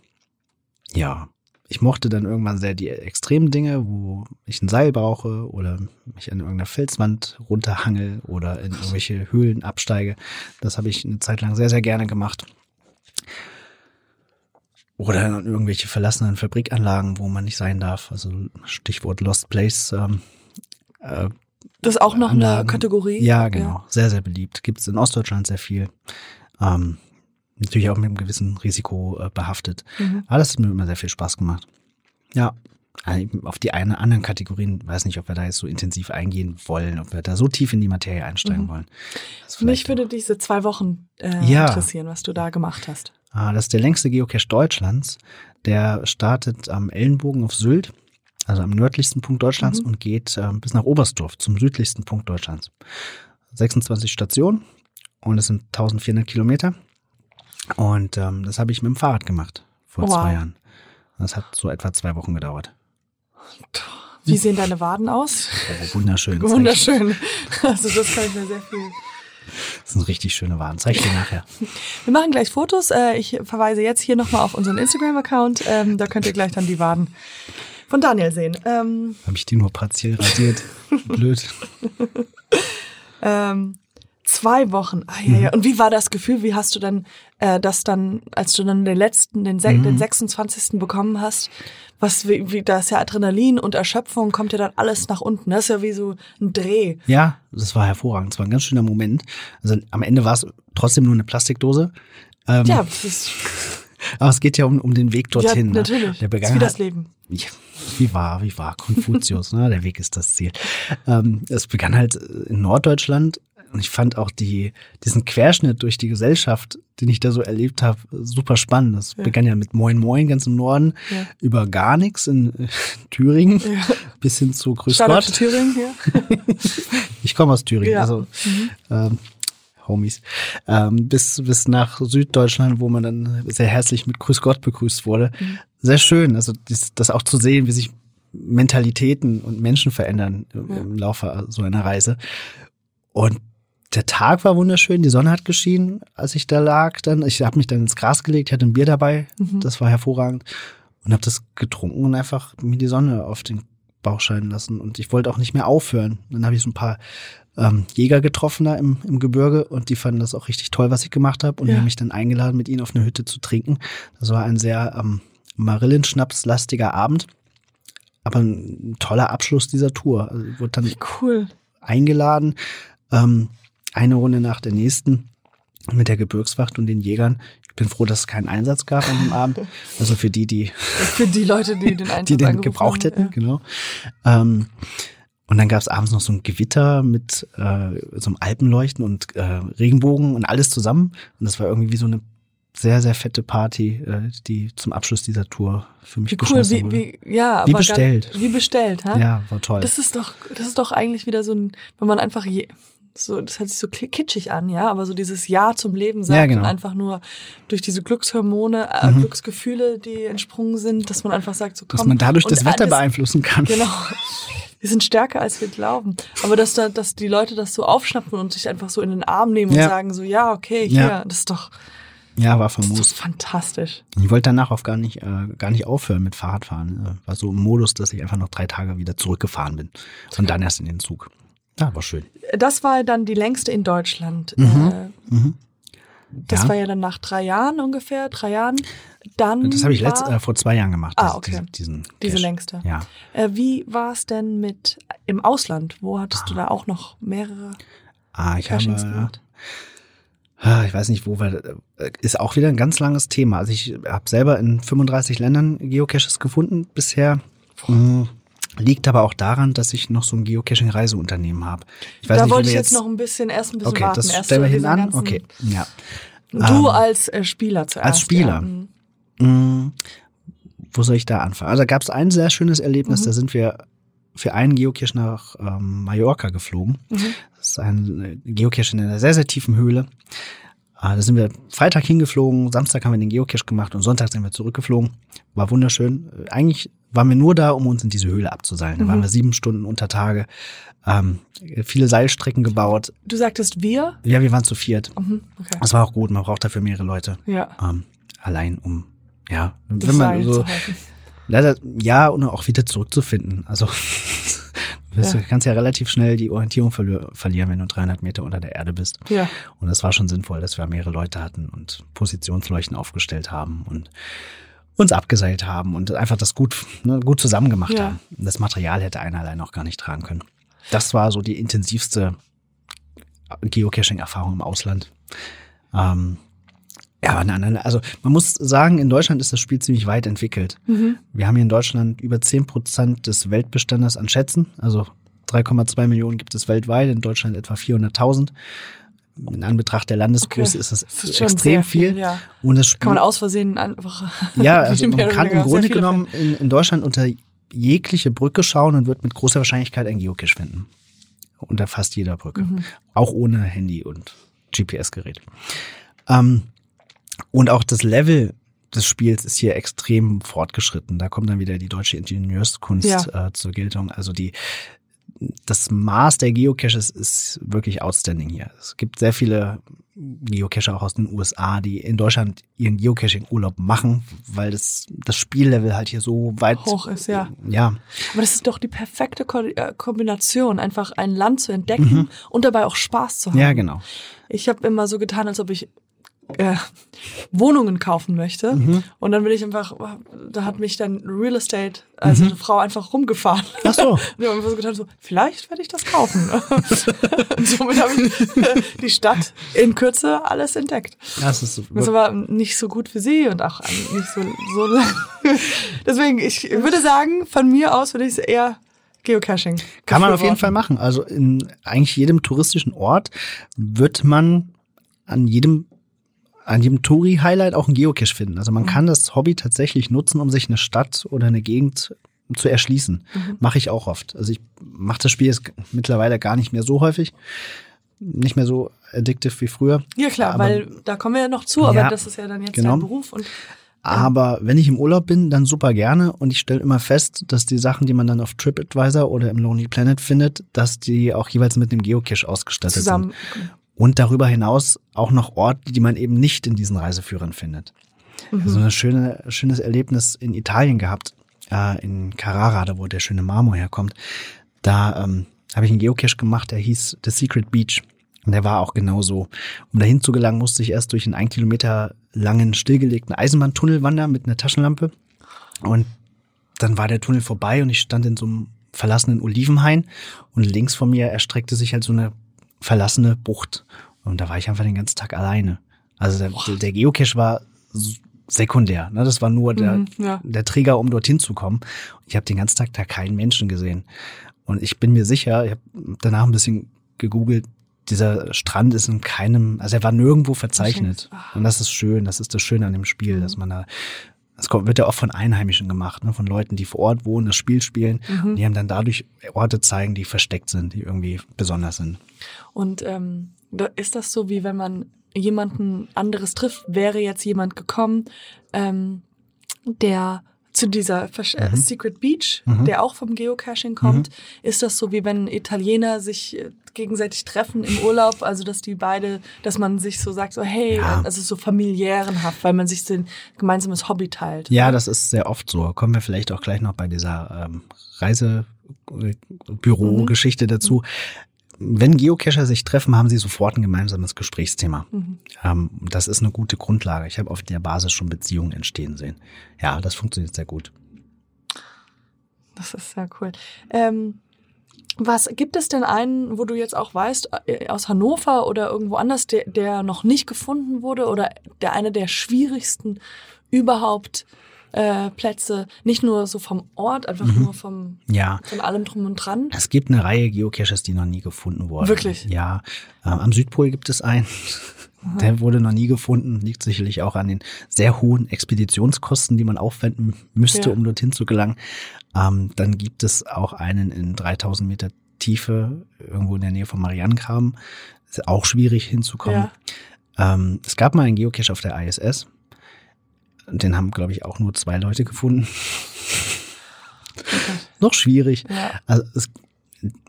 ja, ich mochte dann irgendwann sehr die extremen Dinge, wo ich ein Seil brauche oder mich an irgendeiner Felswand runterhangel oder in irgendwelche Höhlen absteige. Das habe ich eine Zeit lang sehr, sehr gerne gemacht. Oder in irgendwelche verlassenen Fabrikanlagen, wo man nicht sein darf. Also Stichwort Lost Place. Ähm, äh, das ist auch noch eine Anlagen. Kategorie. Ja, genau. Sehr, sehr beliebt. Gibt es in Ostdeutschland sehr viel. Ähm, natürlich auch mit einem gewissen Risiko äh, behaftet. Mhm. Aber das hat mir immer sehr viel Spaß gemacht. Ja. äh, Auf die eine anderen Kategorien, weiß nicht, ob wir da jetzt so intensiv eingehen wollen, ob wir da so tief in die Materie einsteigen Mhm. wollen. Mich würde diese zwei Wochen äh, Ja. interessieren, was du da gemacht hast. Ah, das ist der längste Geocache Deutschlands. Der startet am Ellenbogen auf Sylt, also am nördlichsten Punkt Deutschlands Mhm. und geht ähm, bis nach Oberstdorf, zum südlichsten Punkt Deutschlands. 26 Stationen und es sind 1400 Kilometer. Und ähm, das habe ich mit dem Fahrrad gemacht vor Wow. zwei Jahren. Das hat so etwa zwei Wochen gedauert. Wie sehen deine Waden aus? Oh, wunderschön. Wunderschön. Also das kann ich mir sehr viel. Das sind richtig schöne Waren. Zeig ich dir nachher. Wir machen gleich Fotos. Äh, Ich verweise jetzt hier nochmal auf unseren Instagram-Account. Ähm, Da könnt ihr gleich dann die Waden von Daniel sehen. Ähm, Habe ich die nur partiell rasiert? Blöd. *laughs* ähm, zwei Wochen. Ah, ja, Mhm. ja. Und wie war das Gefühl? Wie hast du dann äh, das dann, als du dann den letzten, den, Mhm. den 26. bekommen hast? Was, wie, wie, da ist ja Adrenalin und Erschöpfung, kommt ja dann alles nach unten. Das ist ja wie so ein Dreh. Ja, das war hervorragend. Es war ein ganz schöner Moment. Also am Ende war es trotzdem nur eine Plastikdose. Ähm, Ja, das ist, *laughs* Aber es geht ja um, um den Weg dorthin. ja ne? natürlich. Der das ist wie das Leben. ja, wie war, wie war Konfuzius, ne? Der Weg ist das Ziel. Ähm, es begann halt in Norddeutschland und ich fand auch die, diesen Querschnitt durch die Gesellschaft, den ich da so erlebt habe, super spannend. Das Ja. begann ja mit Moin Moin ganz im Norden, Ja. über gar nichts in äh, *laughs* Thüringen Ja. bis hin zu Grüß Gott. Thüringen hier. *laughs* Ich komme aus Thüringen, Ja. also ähm, Homies. Ähm, bis, bis nach Süddeutschland, wo man dann sehr herzlich mit Grüß Gott begrüßt wurde. Sehr schön, also das, das auch zu sehen, wie sich Mentalitäten und Menschen verändern im, Ja. im Laufe so einer Reise. Und der Tag war wunderschön, die Sonne hat geschienen, als ich da lag. Dann, ich habe mich dann ins Gras gelegt, ich hatte ein Bier dabei, Mhm. das war hervorragend und habe das getrunken und einfach mir die Sonne auf den Bauch scheinen lassen. Und ich wollte auch nicht mehr aufhören. Dann habe ich so ein paar ähm, Jäger getroffen da im, im Gebirge und die fanden das auch richtig toll, was ich gemacht habe und die Ja. haben mich dann eingeladen, mit ihnen auf eine Hütte zu trinken. Das war ein sehr ähm, Marillenschnaps-lastiger Abend, aber ein toller Abschluss dieser Tour. Also ich wurde dann Cool. eingeladen, ähm, eine Runde nach der nächsten mit der Gebirgswacht und den Jägern. Ich bin froh, dass es keinen Einsatz gab an dem Abend. Also für die, die *laughs* Für die Leute, die den *laughs* Einsatz die den gebraucht haben, hätten, genau. Ähm, und dann gab es abends noch so ein Gewitter mit äh, so einem Alpenleuchten und äh, Regenbogen und alles zusammen. Und das war irgendwie wie so eine sehr, sehr fette Party, äh, die zum Abschluss dieser Tour für mich Wie cool, beschlossen wie, wurde. wie, ja, Wie bestellt. Gar, wie bestellt, ha? ja, war toll. Das ist doch, das ist doch eigentlich wieder so ein, wenn man einfach je, so, das hört sich so ki- kitschig an, ja, aber so dieses Ja zum Leben sagt Ja, genau. und einfach nur durch diese Glückshormone, äh, Mhm. Glücksgefühle, die entsprungen sind, dass man einfach sagt, so komm. Dass man dadurch das Wetter alles- beeinflussen kann. Genau. Wir sind stärker, als wir glauben. Aber dass da, dass die Leute das so aufschnappen und sich einfach so in den Arm nehmen Ja. und sagen so, ja, okay, hier, Ja. das ist doch, Ja, war das ist famos. fantastisch. Ich wollte danach auch gar nicht, äh, gar nicht aufhören mit Fahrradfahren. Äh, War so im Modus, dass ich einfach noch drei Tage wieder zurückgefahren bin. Und dann erst in den Zug. Ja, war schön. Das war dann die längste in Deutschland. Mhm. Äh, Mhm. Das Ja. war ja dann nach drei Jahren ungefähr, drei Jahren. Dann Das habe ich letzt, äh, vor zwei Jahren gemacht. Ah, okay. Diese, diesen diese längste. Ja. Äh, wie war es denn mit im Ausland? Wo hattest du da auch noch mehrere Ah, ich Cachings habe, gemacht? Ah, Ich weiß nicht, wo wir, äh, ist auch wieder ein ganz langes Thema. Also ich habe selber in 35 Ländern Geocaches gefunden bisher. Mm, Liegt aber auch daran, dass ich noch so ein Geocaching-Reiseunternehmen habe. Ich weiß Da nicht, wollte ich jetzt noch ein bisschen, erst ein bisschen Okay, warten. das stellen wir hinten an. Okay, ja. Du Ähm, als äh, Spieler zuerst. als Spieler. Ja. Mhm. Mm, Wo soll ich da anfangen? Also da gab es ein sehr schönes Erlebnis. Mhm. Da sind wir für einen Geocache nach ähm, Mallorca geflogen. Mhm. Das ist ein äh, Geocache in einer sehr, sehr tiefen Höhle. Ah, Da sind wir Freitag hingeflogen, Samstag haben wir den Geocache gemacht und Sonntag sind wir zurückgeflogen. War wunderschön. Äh, Eigentlich waren wir nur da, um uns in diese Höhle abzuseilen. Da Mhm. waren wir sieben Stunden unter Tage, ähm, viele Seilstrecken gebaut. Du sagtest wir? Ja, wir waren zu viert. Mhm. Okay. Das war auch gut, man braucht dafür mehrere Leute. Ja. Ähm, allein um, ja, Das wenn man so, leider, ja, und auch wieder zurückzufinden. Also, *laughs* du kannst ja relativ schnell die Orientierung verli- verlieren, wenn du 300 Meter unter der Erde bist. Ja. Und es war schon sinnvoll, dass wir mehrere Leute hatten und Positionsleuchten aufgestellt haben und uns abgeseilt haben und einfach das gut, ne, gut zusammen gemacht Ja. haben. Das Material hätte einer allein auch gar nicht tragen können. Das war so die intensivste Geocaching-Erfahrung im Ausland. Ähm, ja, eine andere- also man muss sagen, in Deutschland ist das Spiel ziemlich weit entwickelt. Mhm. Wir haben hier in Deutschland über 10 Prozent des Weltbestandes an Schätzen. Also 3,2 Millionen gibt es weltweit, in Deutschland etwa 400.000. In Anbetracht der Landesgröße Okay. ist das, extrem viel. viel, ja. Und das Kann man aus Versehen einfach. *laughs* ja, also man kann im Grunde genommen in, in Deutschland unter jegliche Brücke schauen und wird mit großer Wahrscheinlichkeit ein Geocache finden. Unter fast jeder Brücke. Mhm. Auch ohne Handy und GPS-Gerät. Ähm, und auch das Level des Spiels ist hier extrem fortgeschritten. Da kommt dann wieder die deutsche Ingenieurskunst Ja. äh, zur Geltung. Also die, das Maß der Geocaches ist wirklich outstanding hier. Es gibt sehr viele Geocacher auch aus den USA, die in Deutschland ihren Geocaching-Urlaub machen, weil das, das Spiellevel halt hier so weit Hoch ist, ja. Ja, Aber das ist doch die perfekte Ko äh, Kombination, einfach ein Land zu entdecken und dabei auch Spaß zu haben. Mhm. ja, genau. Ich habe immer so getan, als ob ich äh, Wohnungen kaufen möchte. Mhm. Und dann bin ich einfach, da hat mich dann Real Estate, also eine Frau einfach rumgefahren. Mhm. Ach so. *laughs* Und ich habe einfach so getan, so, vielleicht werde ich das kaufen. *laughs* und somit habe ich äh, die Stadt in Kürze alles entdeckt. Das ist Das war nicht so gut für sie und auch nicht so, so *laughs* lang. Deswegen, ich würde sagen, von mir aus würde ich es eher Geocaching. Kann man auf jeden. Fall machen. Also in eigentlich jedem touristischen Ort wird man an jedem an jedem Touri-Highlight auch ein Geocache finden. Also man kann das Hobby tatsächlich nutzen, um sich eine Stadt oder eine Gegend zu erschließen. Mache ich auch oft. Also ich mache das Spiel jetzt mittlerweile gar nicht mehr so häufig. Nicht mehr so addictive wie früher. Ja klar, Aber- weil da kommen wir ja noch zu, aber Ja, das ist ja dann jetzt genau. dein Beruf und Aber wenn ich im Urlaub bin, dann super gerne. Und ich stelle immer fest, dass die Sachen, die man dann auf TripAdvisor oder im Lonely Planet findet, dass die auch jeweils mit einem Geocache ausgestattet zusammen. sind. Und darüber hinaus auch noch Orte, die man eben nicht in diesen Reiseführern findet. Mhm. So ein schöne, schönes Erlebnis in Italien gehabt, äh, in Carrara, da wo der schöne Marmor herkommt. Da ähm, habe ich einen Geocache gemacht, der hieß The Secret Beach. Und der war auch genauso. Um dahin zu gelangen, musste ich erst durch einen ein Kilometer langen, stillgelegten Eisenbahntunnel wandern mit einer Taschenlampe. Und dann war der Tunnel vorbei und ich stand in so einem verlassenen Olivenhain und links von mir erstreckte sich halt so eine verlassene Bucht. Und da war ich einfach den ganzen Tag alleine. Also der, der Geocache war sekundär. Ne? Das war nur der, Mhm, ja. der Trigger, um dorthin zu kommen. Ich habe den ganzen Tag da keinen Menschen gesehen. Und ich bin mir sicher, ich habe danach ein bisschen gegoogelt, dieser Strand ist in keinem, also er war nirgendwo verzeichnet. Und das ist schön, das ist das Schöne an dem Spiel, dass man da, das wird ja oft von Einheimischen gemacht, ne? von Leuten, die vor Ort wohnen, das Spiel spielen. Mhm. Und die haben dann dadurch Orte zeigen, die versteckt sind, die irgendwie besonders sind. Und ähm, ist das so, wie wenn man jemanden anderes trifft, wäre jetzt jemand gekommen, ähm, der zu dieser Versch äh, Secret Beach, der auch vom Geocaching kommt, ist das so, wie wenn Italiener sich äh, gegenseitig treffen im Urlaub, also dass die beide, dass man sich so sagt, so hey, Ja. also so familiärenhaft, weil man sich so ein gemeinsames Hobby teilt. Ja, das ist sehr oft so. Kommen wir vielleicht auch gleich noch bei dieser ähm, Reisebüro-Geschichte dazu. Wenn Geocacher sich treffen, haben sie sofort ein gemeinsames Gesprächsthema. Ähm, das ist eine gute Grundlage. Ich habe auf der Basis schon Beziehungen entstehen sehen. Ja, das funktioniert sehr gut. Das ist sehr cool. Ähm, Was gibt es denn einen, wo du jetzt auch weißt, äh, aus Hannover oder irgendwo anders, der, der noch nicht gefunden wurde oder der eine der schwierigsten überhaupt äh, Plätze, nicht nur so vom Ort, einfach Mhm. nur vom Ja. von allem drum und dran? Es gibt eine Reihe Geocaches, die noch nie gefunden wurden. Wirklich? Ja. Ähm, am Südpol gibt es einen. Der wurde noch nie gefunden. Liegt sicherlich auch an den sehr hohen Expeditionskosten, die man aufwenden müsste, Ja. um dorthin zu gelangen. Ähm, dann gibt es auch einen in 3000 Meter Tiefe, irgendwo in der Nähe von Marianengraben. Ist auch schwierig hinzukommen. Ja. Ähm, es gab mal einen Geocache auf der ISS. Den haben, glaube ich, auch nur zwei Leute gefunden. *laughs* Noch schwierig. Ja. Also es,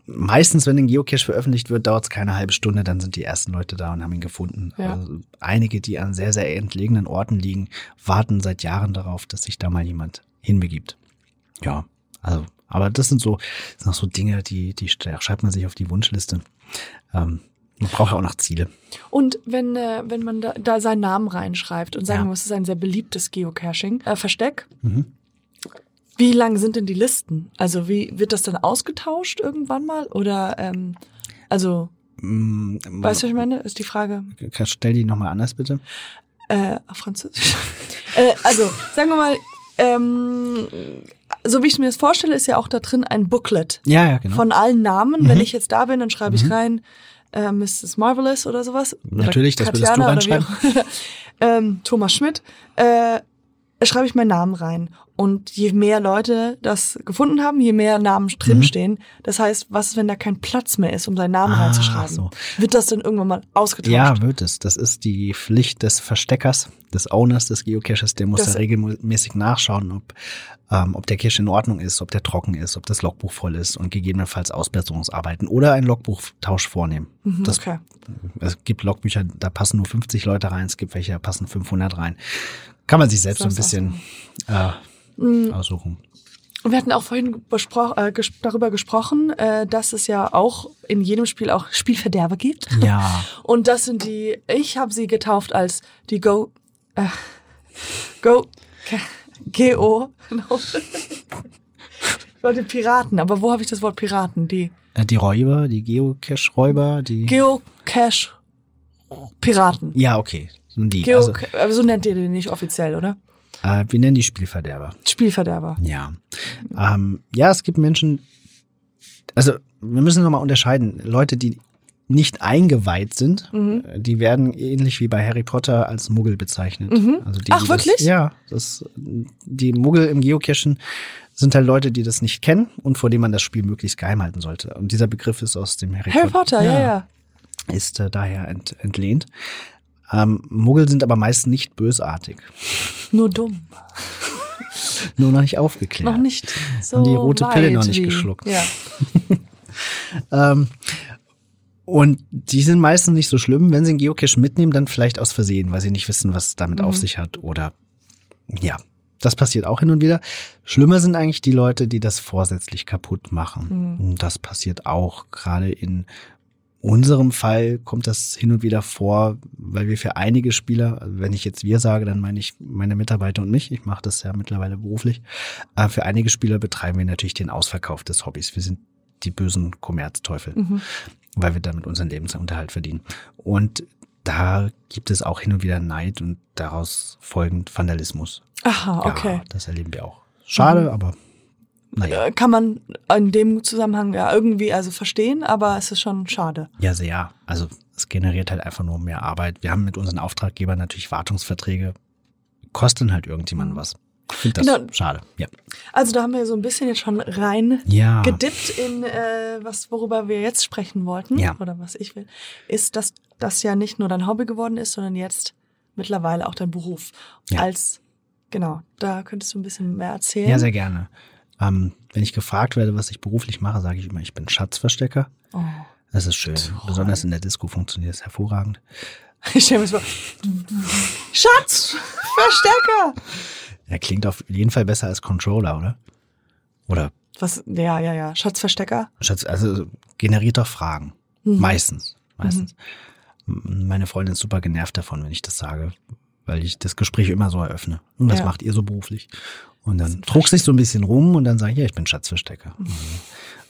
meistens, wenn ein Geocache veröffentlicht wird, dauert es keine halbe Stunde, dann sind die ersten Leute da und haben ihn gefunden. Ja. Also einige, die an sehr, sehr entlegenen Orten liegen, warten seit Jahren darauf, dass sich da mal jemand hinbegibt. Ja, also, aber das sind so, das sind noch so Dinge, die, die schreibt man sich auf die Wunschliste. Ähm, man braucht ja auch noch Ziele. Und wenn, äh, wenn man da, da seinen Namen reinschreibt und sagen Ja. wir, es ist ein sehr beliebtes Geocaching, äh, Versteck, Mhm. wie lang sind denn die Listen? Also wie wird das dann ausgetauscht irgendwann mal? Oder ähm, also, Mm, weißt du, was ich meine? Ist die Frage Stell die nochmal anders, bitte. äh, auf Französisch. *laughs* äh, also, sagen wir mal, ähm, so wie ich mir das vorstelle, ist ja auch da drin ein Booklet Ja, ja, genau. von allen Namen. Wenn Mhm. ich jetzt da bin, dann schreibe ich rein äh, Mrs. Marvelous oder sowas. Natürlich, oder das würdest du Katjana oder wie auch- *laughs* ähm, Thomas Schmidt. Äh, schreibe ich meinen Namen rein. Und je mehr Leute das gefunden haben, je mehr Namen drinstehen. Das heißt, was ist, wenn da kein Platz mehr ist, um seinen Namen Mhm. Ah, reinzuschreiben? so. Wird das dann irgendwann mal ausgetauscht? Ja, wird es. Das ist die Pflicht des Versteckers, des Owners des Geocaches. Der muss Das- da regelmäßig nachschauen, ob, ähm, ob der Cache in Ordnung ist, ob der trocken ist, ob das Logbuch voll ist und gegebenenfalls Ausbesserungsarbeiten oder einen Logbuchtausch vornehmen. Mhm, das, okay. Es gibt Logbücher, da passen nur 50 Leute rein, es gibt welche, da passen 500 rein. Kann man sich selbst so ein bisschen äh, Mhm. aussuchen. Und wir hatten auch vorhin bespro äh, ges darüber gesprochen, äh, dass es ja auch in jedem Spiel auch Spielverderber gibt. Ja. *laughs* Und das sind die, ich habe sie getauft als die Go, äh, Go, G-O. Ich wollte Piraten, aber wo habe ich das Wort Piraten? Die Äh, Die Räuber, die Geocache-Räuber, die. Geocache Piraten. ja, okay. Die. Geo also, aber so nennt ihr den nicht offiziell, oder? äh, wir nennen die Spielverderber. Spielverderber. Ja. Ähm, ja, es gibt Menschen, also wir müssen nochmal unterscheiden. Leute, die nicht eingeweiht sind, Mhm. äh, die werden ähnlich wie bei Harry Potter als Muggel bezeichnet. Mhm. Also die, Ach, die wirklich? Das, ja, das, die Muggel im Geocachen sind halt Leute, die das nicht kennen und vor denen man das Spiel möglichst geheim halten sollte. Und dieser Begriff ist aus dem Harry, Harry Potter, ja, ja. Ist äh, daher ent, entlehnt. Ähm, Muggel sind aber meist nicht bösartig, Nur dumm. *laughs* nur noch nicht aufgeklärt. Noch nicht so Haben die rote Pille noch nicht wie, geschluckt. Ja. *laughs* Ähm, und die sind meistens nicht so schlimm. Wenn sie einen Geocache mitnehmen, dann vielleicht aus Versehen, weil sie nicht wissen, was es damit Mhm. auf sich hat. Oder ja, das passiert auch hin und wieder. Schlimmer sind eigentlich die Leute, die das vorsätzlich kaputt machen. Mhm. Und das passiert auch gerade in unserem Fall kommt das hin und wieder vor, weil wir für einige Spieler, also wenn ich jetzt wir sage, dann meine ich meine Mitarbeiter und mich. Ich mache das ja mittlerweile beruflich. Äh, für einige Spieler betreiben wir natürlich den Ausverkauf des Hobbys. Wir sind die bösen Kommerzteufel, Mhm. weil wir damit unseren Lebensunterhalt verdienen. Und da gibt es auch hin und wieder Neid und daraus folgend Vandalismus. Aha, okay. Ja, das erleben wir auch. Schade, Mhm. aber naja. Äh, Kann man in dem Zusammenhang ja irgendwie also verstehen, aber es ist schon schade. Ja, sehr. Also es generiert halt einfach nur mehr Arbeit. Wir haben mit unseren Auftraggebern natürlich Wartungsverträge. Kosten halt irgendjemanden Mhm. was. Ich finde das Genau. schade. Ja. Also da haben wir so ein bisschen jetzt schon rein Ja. gedippt in äh, was, worüber wir jetzt sprechen wollten, Ja. oder was ich will, ist, dass das ja nicht nur dein Hobby geworden ist, sondern jetzt mittlerweile auch dein Beruf. Ja. Als genau, da könntest du ein bisschen mehr erzählen. Ja, sehr gerne. Ähm, wenn ich gefragt werde, was ich beruflich mache, sage ich immer, ich bin Schatzverstecker. Oh. Das ist schön. Besonders in der Disco funktioniert es hervorragend. Ich stell mir vor. Schatz, Verstecker. Er klingt auf jeden Fall besser als Controller, oder? Oder Was? Ja, ja, ja. Schatzverstecker. Schatz, also generiert doch Fragen. Mhm. Meistens. Meistens. M- Meine Freundin ist super genervt davon, wenn ich das sage, weil ich das Gespräch immer so eröffne. Und was Ja. macht ihr so beruflich? Und dann trug sich so ein bisschen rum und dann sage ich, ja, ich bin Schatzverstecker. Mhm.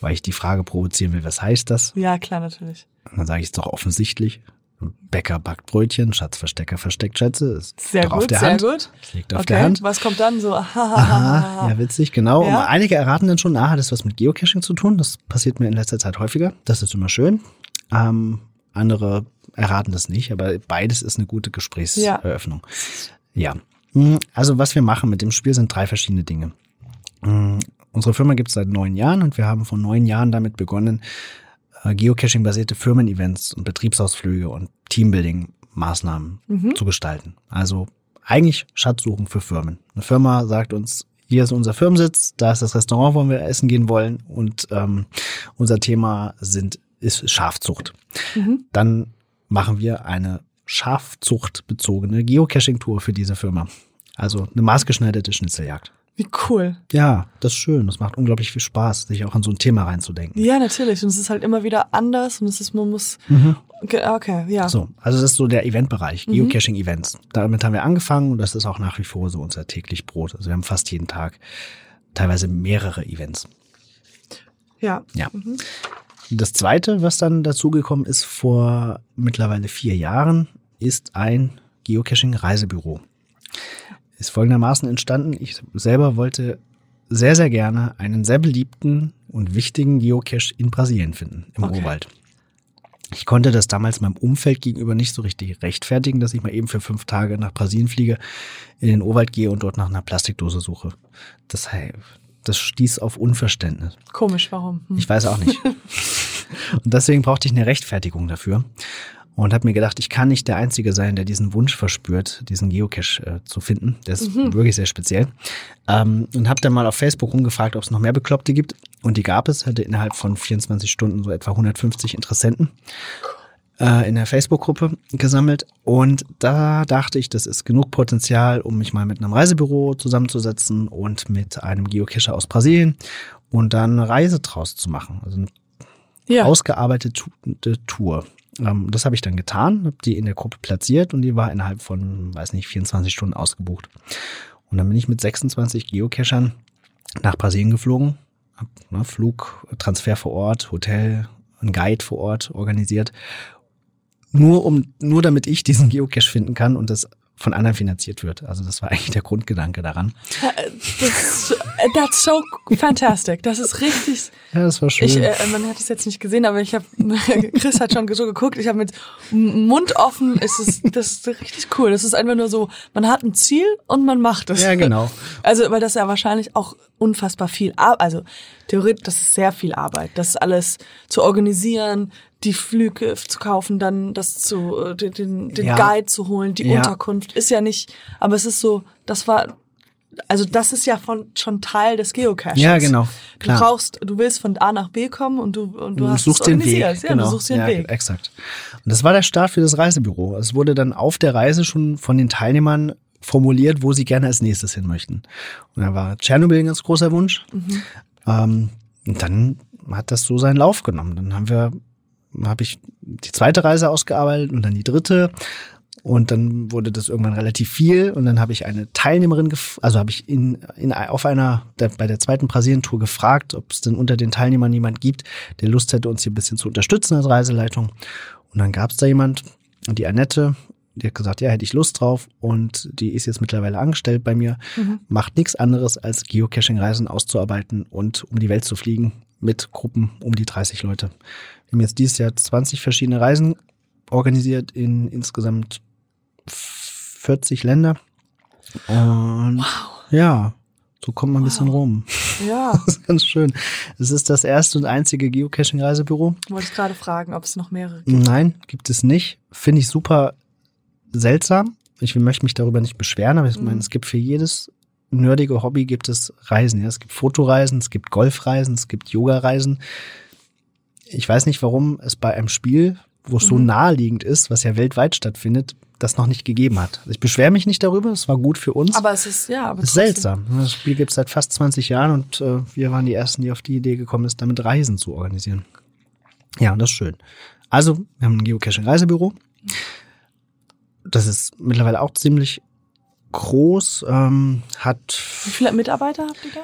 Weil ich die Frage provozieren will, was heißt das? Ja, klar, natürlich. Und dann sage ich es doch offensichtlich. Bäcker backt Brötchen, Schatzverstecker versteckt Schätze. Ist Sehr gut, auf der sehr Hand. gut. Liegt auf okay, der Hand. was kommt dann so? *laughs* Aha, ja, witzig, genau. Ja. Einige erraten dann schon, ah, hat das was mit Geocaching zu tun. Das passiert mir in letzter Zeit häufiger. Das ist immer schön. Ähm, andere erraten das nicht, aber beides ist eine gute Gesprächseröffnung. Ja. Hm, Also was wir machen mit dem Spiel sind drei verschiedene Dinge. Hm, Unsere Firma gibt es seit neun Jahren und wir haben vor neun Jahren damit begonnen, äh, Geocaching-basierte Firmen-Events und Betriebsausflüge und Teambuilding-Maßnahmen zu gestalten. Also eigentlich Schatzsuchen für Firmen. Eine Firma sagt uns, hier ist unser Firmensitz, da ist das Restaurant, wo wir essen gehen wollen und ähm, unser Thema sind, ist Schafzucht. Dann machen wir eine schafzuchtbezogene Geocaching-Tour für diese Firma. Also eine maßgeschneiderte Schnitzeljagd. Wie cool. Ja, das ist schön. Das macht unglaublich viel Spaß, sich auch an so ein Thema reinzudenken. Ja, natürlich. Und es ist halt immer wieder anders und es ist, man muss. Okay, okay, ja. Mhm. So, also das ist so der Eventbereich, Geocaching-Events. Damit haben wir angefangen und das ist auch nach wie vor so unser täglich Brot. Also wir haben fast jeden Tag teilweise mehrere Events. Ja. Ja. Das zweite, was dann dazugekommen ist vor mittlerweile vier Jahren, ist ein Geocaching-Reisebüro. Ist folgendermaßen entstanden. Ich selber wollte sehr, sehr gerne einen sehr beliebten und wichtigen Geocache in Brasilien finden, im Okay. Urwald. Ich konnte das damals meinem Umfeld gegenüber nicht so richtig rechtfertigen, dass ich mal eben für fünf Tage nach Brasilien fliege, in den Urwald gehe und dort nach einer Plastikdose suche. Das, das stieß auf Unverständnis. Komisch, warum? Hm. Ich weiß auch nicht. *laughs* und deswegen brauchte ich eine Rechtfertigung dafür. Und habe mir gedacht, ich kann nicht der Einzige sein, der diesen Wunsch verspürt, diesen Geocache äh, zu finden. Der ist wirklich sehr speziell. Ähm, und habe dann mal auf Facebook rumgefragt, ob es noch mehr Bekloppte gibt. Und die gab es. Hatte innerhalb von 24 Stunden so etwa 150 Interessenten äh, in der Facebook-Gruppe gesammelt. Und da dachte ich, das ist genug Potenzial, um mich mal mit einem Reisebüro zusammenzusetzen und mit einem Geocacher aus Brasilien und dann eine Reise draus zu machen. Also eine ja. ausgearbeitete Tour. Ähm, das habe ich dann getan, habe die in der Gruppe platziert und die war innerhalb von, weiß nicht, 24 Stunden ausgebucht. Und dann bin ich mit 26 Geocachern nach Brasilien geflogen, hab, ne, Flug, Transfer vor Ort, Hotel, ein Guide vor Ort organisiert, nur um, nur damit ich diesen Geocache finden kann und das von anderen finanziert wird. Also das war eigentlich der Grundgedanke daran. Das, that's so fantastic. Das ist richtig. Ja, das war schön. Ich, äh, man hat es jetzt nicht gesehen, aber ich habe, *laughs* Chris hat schon so geguckt. Ich habe mit Mund offen. Es ist, das ist richtig cool. Das ist einfach nur so, man hat ein Ziel und man macht es. ja, genau. Also, weil das ja wahrscheinlich auch unfassbar viel Arbeit, also theoretisch, das ist sehr viel Arbeit, das alles zu organisieren, die Flüge zu kaufen, dann das zu, äh, den, den, den Ja. Guide zu holen, die Ja. Unterkunft, ist ja nicht, aber es ist so, das war, also das ist ja von, schon Teil des Geocaches. Ja, genau, klar. Du brauchst, du willst von A nach B kommen und du, und du Du hast suchst den Weg. Ja, genau. du suchst den ja, Weg. Exakt. Und das war der Start für das Reisebüro. Es wurde dann auf der Reise schon von den Teilnehmern formuliert, wo sie gerne als nächstes hin möchten. Und da war Tschernobyl ein ganz großer Wunsch. Mhm. Ähm, und dann hat das so seinen Lauf genommen. Dann haben wir, habe ich die zweite Reise ausgearbeitet und dann die dritte. Und dann wurde das irgendwann relativ viel und dann habe ich eine Teilnehmerin, also habe ich in, in auf einer der, bei der zweiten Brasilien-Tour gefragt, ob es denn unter den Teilnehmern jemand gibt, der Lust hätte, uns hier ein bisschen zu unterstützen als Reiseleitung. Und dann gab es da jemand, die Annette, die hat gesagt, ja, hätte ich Lust drauf und die ist jetzt mittlerweile angestellt bei mir, macht nichts anderes als Geocaching-Reisen auszuarbeiten und um die Welt zu fliegen mit Gruppen um die 30 Leute. Wir haben jetzt dieses Jahr 20 verschiedene Reisen organisiert in insgesamt 40 Länder. Und ja, so kommt man ein bisschen rum. Ja, *laughs* Das ist ganz schön. Es ist das erste und einzige Geocaching-Reisebüro. wollte ich gerade fragen, ob es noch mehrere gibt. Nein, gibt es nicht. Finde ich super seltsam. Ich möchte mich darüber nicht beschweren, aber ich meine, es gibt für jedes nerdige Hobby gibt es Reisen. Ja? Es gibt Fotoreisen, es gibt Golfreisen, es gibt Yoga-Reisen. Ich weiß nicht, warum es bei einem Spiel, wo es so naheliegend ist, was ja weltweit stattfindet, das noch nicht gegeben hat. Also ich beschwere mich nicht darüber, es war gut für uns. Aber es ist, ja, aber Es ist seltsam. Das Spiel gibt es seit fast 20 Jahren und äh, wir waren die Ersten, die auf die Idee gekommen ist, damit Reisen zu organisieren. Ja, und das ist schön. Also, wir haben ein Geocaching-Reisebüro. Das ist mittlerweile auch ziemlich groß, ähm, hat Wie viele Mitarbeiter habt ihr da?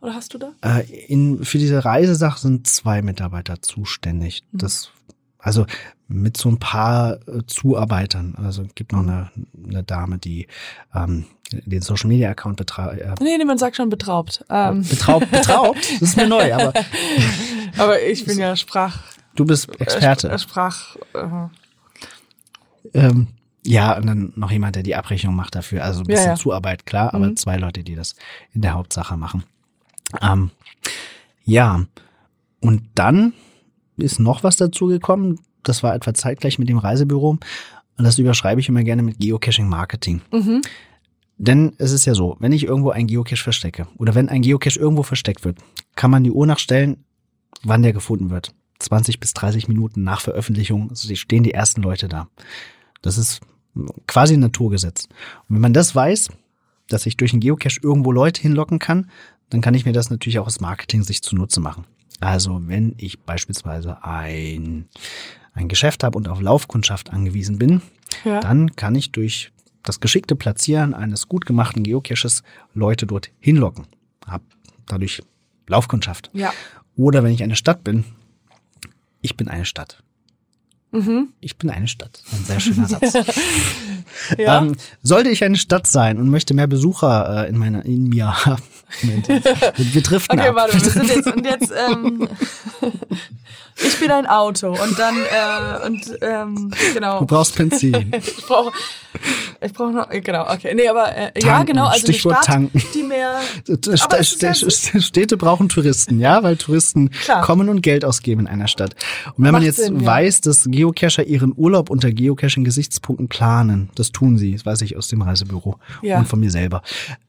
Oder hast du da? äh, in, für diese Reisesache sind zwei Mitarbeiter zuständig. Mhm. Das, also mit so ein paar äh, Zuarbeitern. Also es gibt noch eine, eine Dame, die ähm, den Social Media Account betreibt. Äh, Nee, nee, man sagt schon betraubt. Ähm, betraubt, betraubt, *laughs* das ist mir neu, aber aber ich bin ja Sprach... du bist Experte. Äh, Sprach... Äh, Ähm, ja, und dann noch jemand, der die Abrechnung macht dafür. Also ein Ja, bisschen ja. Zuarbeit, klar, aber Mhm. zwei Leute, die das in der Hauptsache machen. Ähm, ja, und dann ist noch was dazu gekommen. Das war etwa zeitgleich mit dem Reisebüro. Und das überschreibe ich immer gerne mit Geocaching Marketing. mhm. Denn es ist ja so, wenn ich irgendwo ein Geocache verstecke oder wenn ein Geocache irgendwo versteckt wird, kann man die Uhr nachstellen, wann der gefunden wird. 20 bis 30 Minuten nach Veröffentlichung stehen die ersten Leute da. Das ist quasi ein Naturgesetz. Und wenn man das weiß, dass ich durch einen Geocache irgendwo Leute hinlocken kann, dann kann ich mir das natürlich auch aus Marketing-Sicht zunutze machen. Also wenn ich beispielsweise ein, ein Geschäft habe und auf Laufkundschaft angewiesen bin, Ja. dann kann ich durch das geschickte Platzieren eines gut gemachten Geocaches Leute dort hinlocken. Hab dadurch Laufkundschaft. ja. Oder wenn ich eine Stadt bin, ich bin eine Stadt. Mhm. Ich bin eine Stadt. Ein sehr schöner Satz. *laughs* Ja. Ähm, sollte ich eine Stadt sein und möchte mehr Besucher äh, in meiner in mir haben. *laughs* Moment. Wir, wir driften Okay, ab. warte, wir sind jetzt und jetzt ähm, *laughs* ich bin ein Auto und dann äh, und ähm, genau. Du brauchst Benzin. *laughs* Ich brauche ich brauche noch genau, okay. Nee, aber äh, ja, genau, also Stichwort Stadt, tanken. die mehr *laughs* Aber Städte brauchen Touristen, ja, weil Touristen Klar. kommen und Geld ausgeben in einer Stadt. Und wenn man Macht jetzt Sinn, weiß, dass Geocacher ihren Urlaub unter Geocaching-Gesichtspunkten planen, das tun sie, das weiß ich aus dem Reisebüro Ja. und von mir selber,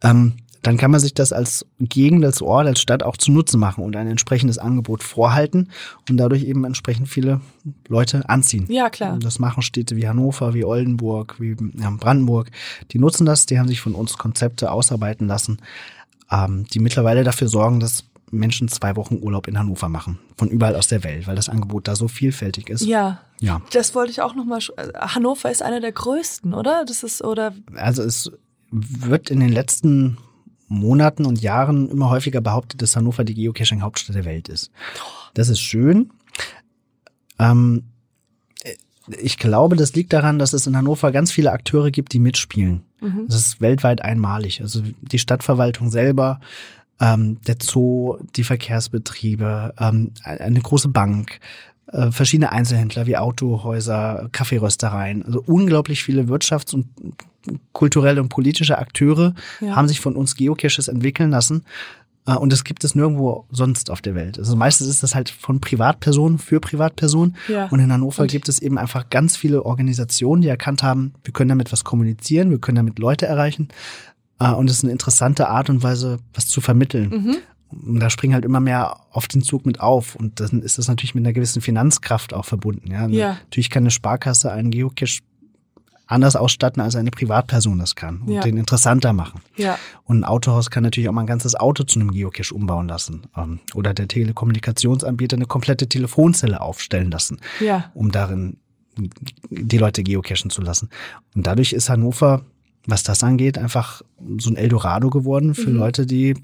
ähm, dann kann man sich das als Gegend, als Ort, als Stadt auch zunutze machen und ein entsprechendes Angebot vorhalten und dadurch eben entsprechend viele Leute anziehen. Ja, klar. Das machen Städte wie Hannover, wie Oldenburg, wie Brandenburg. Die nutzen das, die haben sich von uns Konzepte ausarbeiten lassen, ähm, die mittlerweile dafür sorgen, dass Menschen zwei Wochen Urlaub in Hannover machen. Von überall aus der Welt, weil das Angebot da so vielfältig ist. Ja. Ja. Das wollte ich auch noch mal sch- äh, Hannover ist einer der größten, oder? Das ist oder Also es wird in den letzten Monaten und Jahren immer häufiger behauptet, dass Hannover die Geocaching-Hauptstadt der Welt ist. Das ist schön. Ähm, ich glaube, das liegt daran, dass es in Hannover ganz viele Akteure gibt, die mitspielen. Mhm. Das ist weltweit einmalig. Also die Stadtverwaltung selber, ähm, der Zoo, die Verkehrsbetriebe, ähm, eine große Bank, äh, verschiedene Einzelhändler wie Autohäuser, Kaffeeröstereien. Also unglaublich viele Wirtschafts- und kulturelle und politische Akteure Ja. haben sich von uns Geocaches entwickeln lassen. Äh, Und das gibt es nirgendwo sonst auf der Welt. Also meistens ist das halt von Privatpersonen für Privatpersonen. Ja. Und in Hannover Und- gibt es eben einfach ganz viele Organisationen, die erkannt haben, wir können damit was kommunizieren, wir können damit Leute erreichen. Äh, Und es ist eine interessante Art und Weise, was zu vermitteln. Mhm. Und da springen halt immer mehr auf den Zug mit auf. Und dann ist das natürlich mit einer gewissen Finanzkraft auch verbunden. Ja, Ja. Natürlich kann eine Sparkasse einen Geocache anders ausstatten, als eine Privatperson das kann und Ja. den interessanter machen. Ja. Und ein Autohaus kann natürlich auch mal ein ganzes Auto zu einem Geocache umbauen lassen. Ähm, Oder der Telekommunikationsanbieter eine komplette Telefonzelle aufstellen lassen, Ja. um darin die Leute geocachen zu lassen. Und dadurch ist Hannover, was das angeht, einfach so ein Eldorado geworden für Mhm. Leute, die,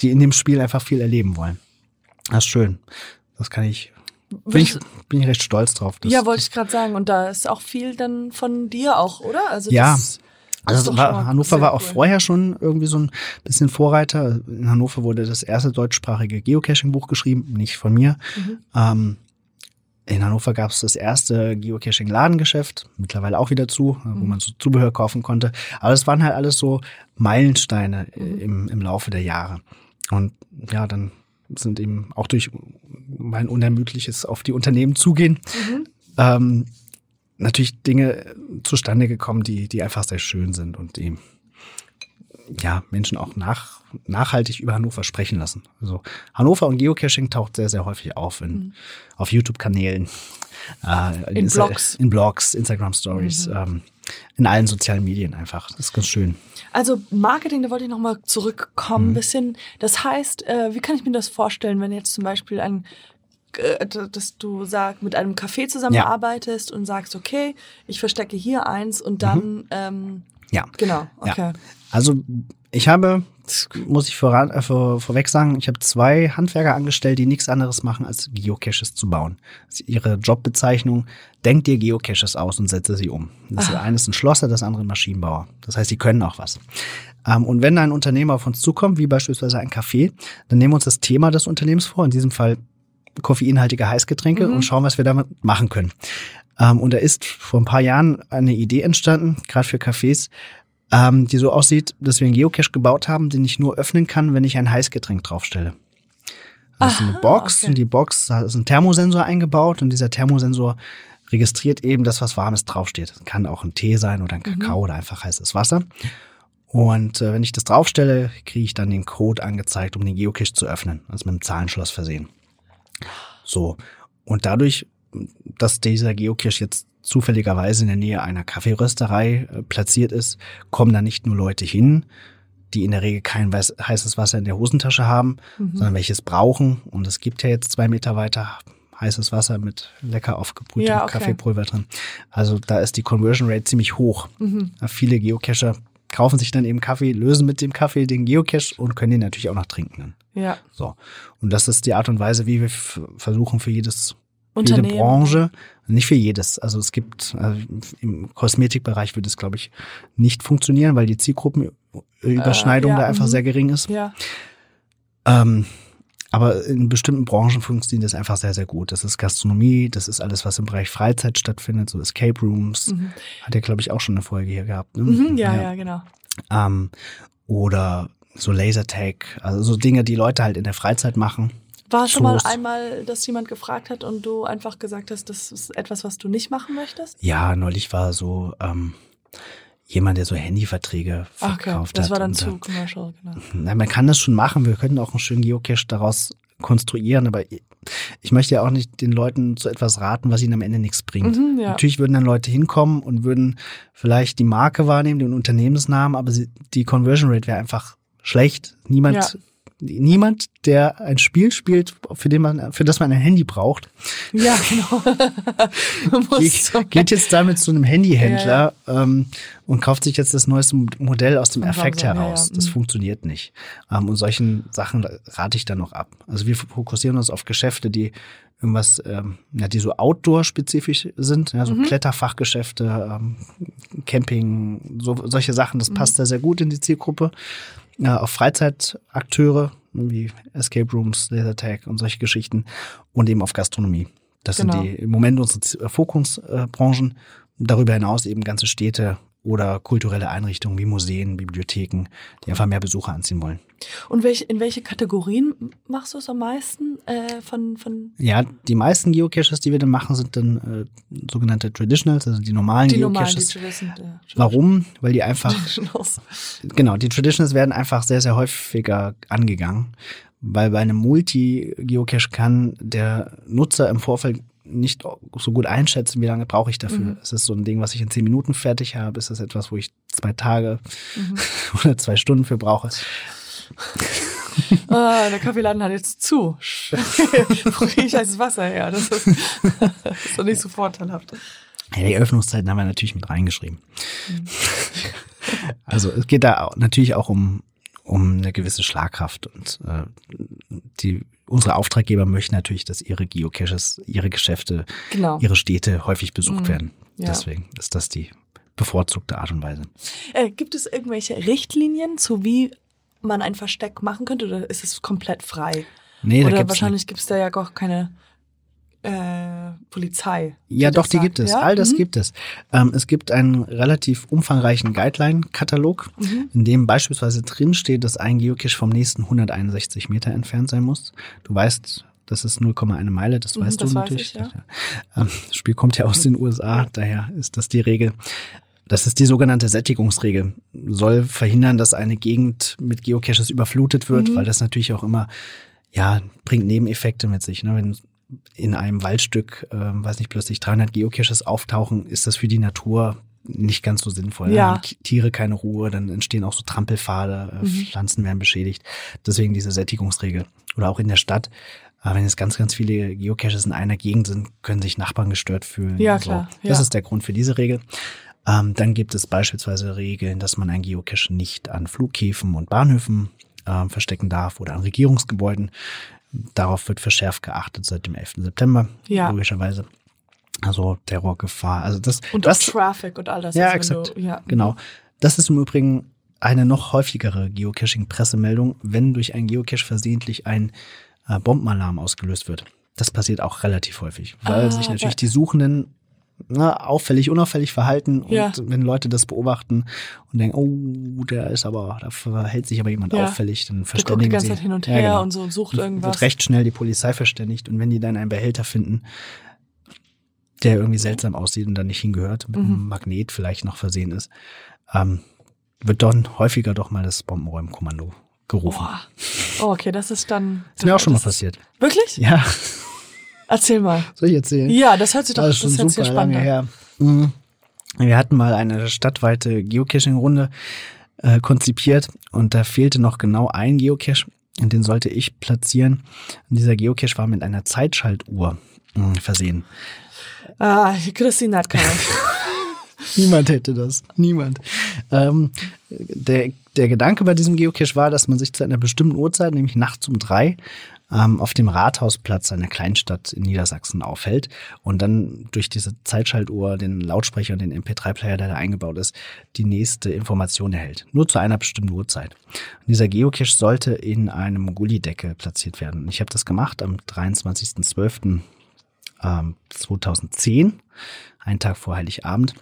die in dem Spiel einfach viel erleben wollen. Das ist schön. Das kann ich, bin ich, bin ich recht stolz drauf. dass- ja, wollte ich gerade sagen. Und da ist auch viel dann von dir auch, oder? Also Ja. das, das Also war, Hannover war auch cool. vorher schon irgendwie so ein bisschen Vorreiter. In Hannover wurde das erste deutschsprachige Geocaching-Buch geschrieben, nicht von mir. Mhm. Ähm, in Hannover gab es das erste Geocaching-Ladengeschäft, mittlerweile auch wieder zu, wo Mhm. man so Zubehör kaufen konnte. Aber das waren halt alles so Meilensteine Mhm. im, im Laufe der Jahre. Und ja, dann sind eben auch durch mein unermüdliches auf die Unternehmen zugehen, Mhm. ähm, natürlich Dinge zustande gekommen, die, die einfach sehr schön sind und die ja, Menschen auch nach, nachhaltig über Hannover sprechen lassen. Also Hannover und Geocaching taucht sehr, sehr häufig auf in, auf YouTube-Kanälen, äh, In Insta- Blogs. in Blogs, Instagram-Stories, ähm, in allen sozialen Medien einfach. Das ist ganz schön. Also Marketing, da wollte ich nochmal zurückkommen, Mhm. ein bisschen. Das heißt, äh, wie kann ich mir das vorstellen, wenn jetzt zum Beispiel ein äh, dass du sagst, mit einem Café zusammenarbeitest und sagst, okay, ich verstecke hier eins und dann Mhm. ähm, Ja. Genau, okay. Ja. Also ich habe, muss ich voran, äh, vor, vorweg sagen, ich habe zwei Handwerker angestellt, die nichts anderes machen, als Geocaches zu bauen. Das ist ihre Jobbezeichnung. Denk dir Geocaches aus und setze sie um. Das Ah. eine ist ein Schlosser, das andere ein Maschinenbauer. Das heißt, die können auch was. Ähm, und wenn ein Unternehmer auf uns zukommt, wie beispielsweise ein Café, dann nehmen wir uns das Thema des Unternehmens vor, in diesem Fall koffeinhaltige Heißgetränke und schauen, was wir damit machen können. Ähm, und da ist vor ein paar Jahren eine Idee entstanden, gerade für Cafés, ähm, die so aussieht, dass wir einen Geocache gebaut haben, den ich nur öffnen kann, wenn ich ein Heißgetränk draufstelle. Das ist eine Aha, Box okay. und die Box, da ist ein Thermosensor eingebaut und dieser Thermosensor registriert eben das, was Warmes draufsteht. Das kann auch ein Tee sein oder ein Kakao oder einfach heißes Wasser. Und äh, wenn ich das draufstelle, kriege ich dann den Code angezeigt, um den Geocache zu öffnen. Also mit einem Zahlenschloss versehen. So. Und dadurch, dass dieser Geocache jetzt zufälligerweise in der Nähe einer Kaffeerösterei äh, platziert ist, kommen da nicht nur Leute hin, die in der Regel kein weiß, heißes Wasser in der Hosentasche haben, sondern welches brauchen. Und es gibt ja jetzt zwei Meter weiter heißes Wasser mit lecker aufgebrühtem Ja, okay. Kaffeepulver drin. Also da ist die Conversion Rate ziemlich hoch. Mhm. Viele Geocacher kaufen sich dann eben Kaffee, lösen mit dem Kaffee den Geocache und können den natürlich auch noch trinken. Ja. So. Und das ist die Art und Weise, wie wir versuchen für jedes, jede. Branche, nicht für jedes. Also es gibt, also im Kosmetikbereich würde es, glaube ich, nicht funktionieren, weil die Zielgruppenüberschneidung Äh, ja, da einfach mhm. sehr gering ist. Ja. Ähm, aber in bestimmten Branchen funktioniert das einfach sehr, sehr gut. Das ist Gastronomie, das ist alles, was im Bereich Freizeit stattfindet, so Escape Rooms. Hat ja, glaube ich, auch schon eine Folge hier gehabt. Ne? Mhm, ja, ja, genau. Ähm, oder so Lasertag, also so Dinge, die Leute halt in der Freizeit machen. War schon mal einmal, dass jemand gefragt hat und du einfach gesagt hast, das ist etwas, was du nicht machen möchtest? Ja, neulich war so ähm, jemand, der so Handyverträge Okay, verkauft das hat. war dann zu äh, commercial, genau. Na, man kann das schon machen. Wir könnten auch einen schönen Geocache daraus konstruieren, aber ich möchte ja auch nicht den Leuten zu etwas raten, was ihnen am Ende nichts bringt. Mhm, ja. Natürlich würden dann Leute hinkommen und würden vielleicht die Marke wahrnehmen, den Unternehmensnamen, aber sie, die Conversion Rate wäre einfach schlecht. Niemand, Ja. Niemand, der ein Spiel spielt, für den man, für das man ein Handy braucht, Ja, genau. *laughs* Geht, geht jetzt damit zu einem Handyhändler Ähm, und kauft sich jetzt das neueste Modell aus dem Von Effekt ja, heraus. ja, Das mhm. funktioniert nicht. Ähm, und solchen Sachen rate ich dann noch ab. Also wir fokussieren uns auf Geschäfte, die irgendwas, ähm, ja, die so Outdoor-spezifisch sind, ja, so Mhm. Kletterfachgeschäfte, ähm, Camping, so, solche Sachen, Mhm. das passt da sehr gut in die Zielgruppe. Ja, auf Freizeitakteure wie Escape Rooms, Lasertag und solche Geschichten und eben auf Gastronomie. Das Genau. sind die im Moment unsere äh, Fokusbranchen. Darüber hinaus eben ganze Städte oder kulturelle Einrichtungen wie Museen, Bibliotheken, die einfach mehr Besucher anziehen wollen. Und welche, in welche Kategorien machst du es am meisten äh, von, von Ja, die meisten Geocaches, die wir dann machen, sind dann äh, sogenannte Traditionals, also die normalen die normalen, die Geocaches. Ja, Warum? Weil die einfach. *laughs* Genau, die Traditionals werden einfach sehr, sehr häufiger angegangen, weil bei einem Multi-Geocache kann der Nutzer im Vorfeld nicht so gut einschätzen, wie lange brauche ich dafür. Mhm. Ist es so ein Ding, was ich in zehn Minuten fertig habe? Ist das etwas, wo ich zwei Tage Mhm. *laughs* oder zwei Stunden für brauche? Ah, der Kaffeeladen hat jetzt zu. *laughs* Wo kriege ich heißes Wasser her? Das ist, das ist doch nicht so vorteilhaft. Ja, die Öffnungszeiten haben wir natürlich mit reingeschrieben. Mhm. *laughs* Also es geht da natürlich auch um, um eine gewisse Schlagkraft und äh, die unsere Auftraggeber möchten natürlich, dass ihre Geocaches, ihre Geschäfte, Genau. ihre Städte häufig besucht Mhm. werden. Ja. Deswegen ist das die bevorzugte Art und Weise. Äh, gibt es irgendwelche Richtlinien, zu wie man ein Versteck machen könnte oder ist es komplett frei? Nee, da oder gibt's wahrscheinlich gibt es da ja gar keine äh, Polizei. Ja, doch, die gibt es. Ja? All das Mhm. gibt es. Ähm, es gibt einen relativ umfangreichen Guideline-Katalog, Mhm. in dem beispielsweise drin steht, dass ein Geocache vom nächsten 161 Meter entfernt sein muss. Du weißt, das ist 0,1 Meile, das Mhm, weißt das du weiß natürlich. ich, ja. Ähm, Das Spiel kommt ja aus den USA, daher ist das die Regel. Das ist die sogenannte Sättigungsregel. Soll verhindern, dass eine Gegend mit Geocaches überflutet wird, Mhm. weil das natürlich auch immer, ja, bringt Nebeneffekte mit sich. Ne? Wenn in einem Waldstück, äh, weiß nicht, plötzlich 300 Geocaches auftauchen, ist das für die Natur nicht ganz so sinnvoll. Ja. Dann haben Tiere keine Ruhe, dann entstehen auch so Trampelpfade, äh, Mhm. Pflanzen werden beschädigt. Deswegen diese Sättigungsregel. Oder auch in der Stadt. äh, wenn jetzt ganz, ganz viele Geocaches in einer Gegend sind, können sich Nachbarn gestört fühlen. Ja, So. klar, Das ja. ist der Grund für diese Regel. Ähm, dann gibt es beispielsweise Regeln, dass man ein Geocache nicht an Flughäfen und Bahnhöfen ähm, verstecken darf oder an Regierungsgebäuden. Darauf wird verschärft geachtet seit dem 11. September, Ja. logischerweise. Also Terrorgefahr. Also das, Und das, auch Traffic und all das. ja, also exakt. Du, ja. Genau. Das ist im Übrigen eine noch häufigere Geocaching-Pressemeldung, wenn durch ein Geocache versehentlich ein äh, Bombenalarm ausgelöst wird. Das passiert auch relativ häufig, weil Ah, sich natürlich weil- die Suchenden na, auffällig, unauffällig verhalten und Ja. wenn Leute das beobachten und denken, oh, der ist aber, da verhält sich aber jemand Ja. auffällig, dann Der guckt die verständigen ganze sie. Zeit hin und Ja, her genau. und so und sucht wird irgendwas. recht schnell die Polizei verständigt und wenn die dann einen Behälter finden, der irgendwie seltsam aussieht und da nicht hingehört, mit Mhm. einem Magnet vielleicht noch versehen ist, ähm, wird dann häufiger doch mal das Bombenräumkommando gerufen. Boah. Oh, okay, das ist dann. ist mir auch schon mal das passiert. Wirklich? Ja, Erzähl mal. soll ich erzählen? Ja, das hört sich doch Das das ist schon sich super spannend lange an. her. Mhm. Wir hatten mal eine stadtweite Geocaching-Runde äh, konzipiert und da fehlte noch genau ein Geocache und den sollte ich platzieren. Und dieser Geocache war mit einer Zeitschaltuhr mh, versehen. Ah, Christine hat keine. *laughs* Niemand hätte das. Niemand. Ähm, der, der Gedanke bei diesem Geocache war, dass man sich zu einer bestimmten Uhrzeit, nämlich nachts um drei, ähm, auf dem Rathausplatz einer Kleinstadt in Niedersachsen aufhält und dann durch diese Zeitschaltuhr, den Lautsprecher und den MP3-Player, der da eingebaut ist, die nächste Information erhält. Nur zu einer bestimmten Uhrzeit. Und dieser Geocache sollte in einem Gullideckel platziert werden. Ich habe das gemacht am 23.12. ähm, 2010, einen Tag vor Heiligabend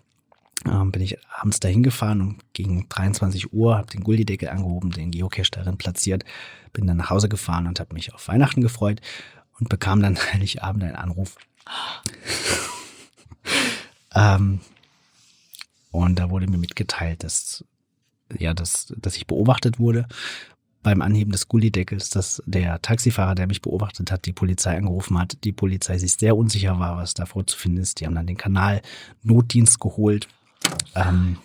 ähm, bin ich abends dahin gefahren und gegen 23 Uhr habe den Gullideckel angehoben, den Geocache darin platziert, bin dann nach Hause gefahren und habe mich auf Weihnachten gefreut und bekam dann *laughs* Heiligabend einen Anruf. *laughs* ähm, und da wurde mir mitgeteilt, dass ja, dass, dass ich beobachtet wurde beim Anheben des Gullideckels, dass der Taxifahrer, der mich beobachtet hat, die Polizei angerufen hat, die Polizei sich sehr unsicher war, was da vorzufinden ist. Die haben dann den Kanal Notdienst geholt. Ähm,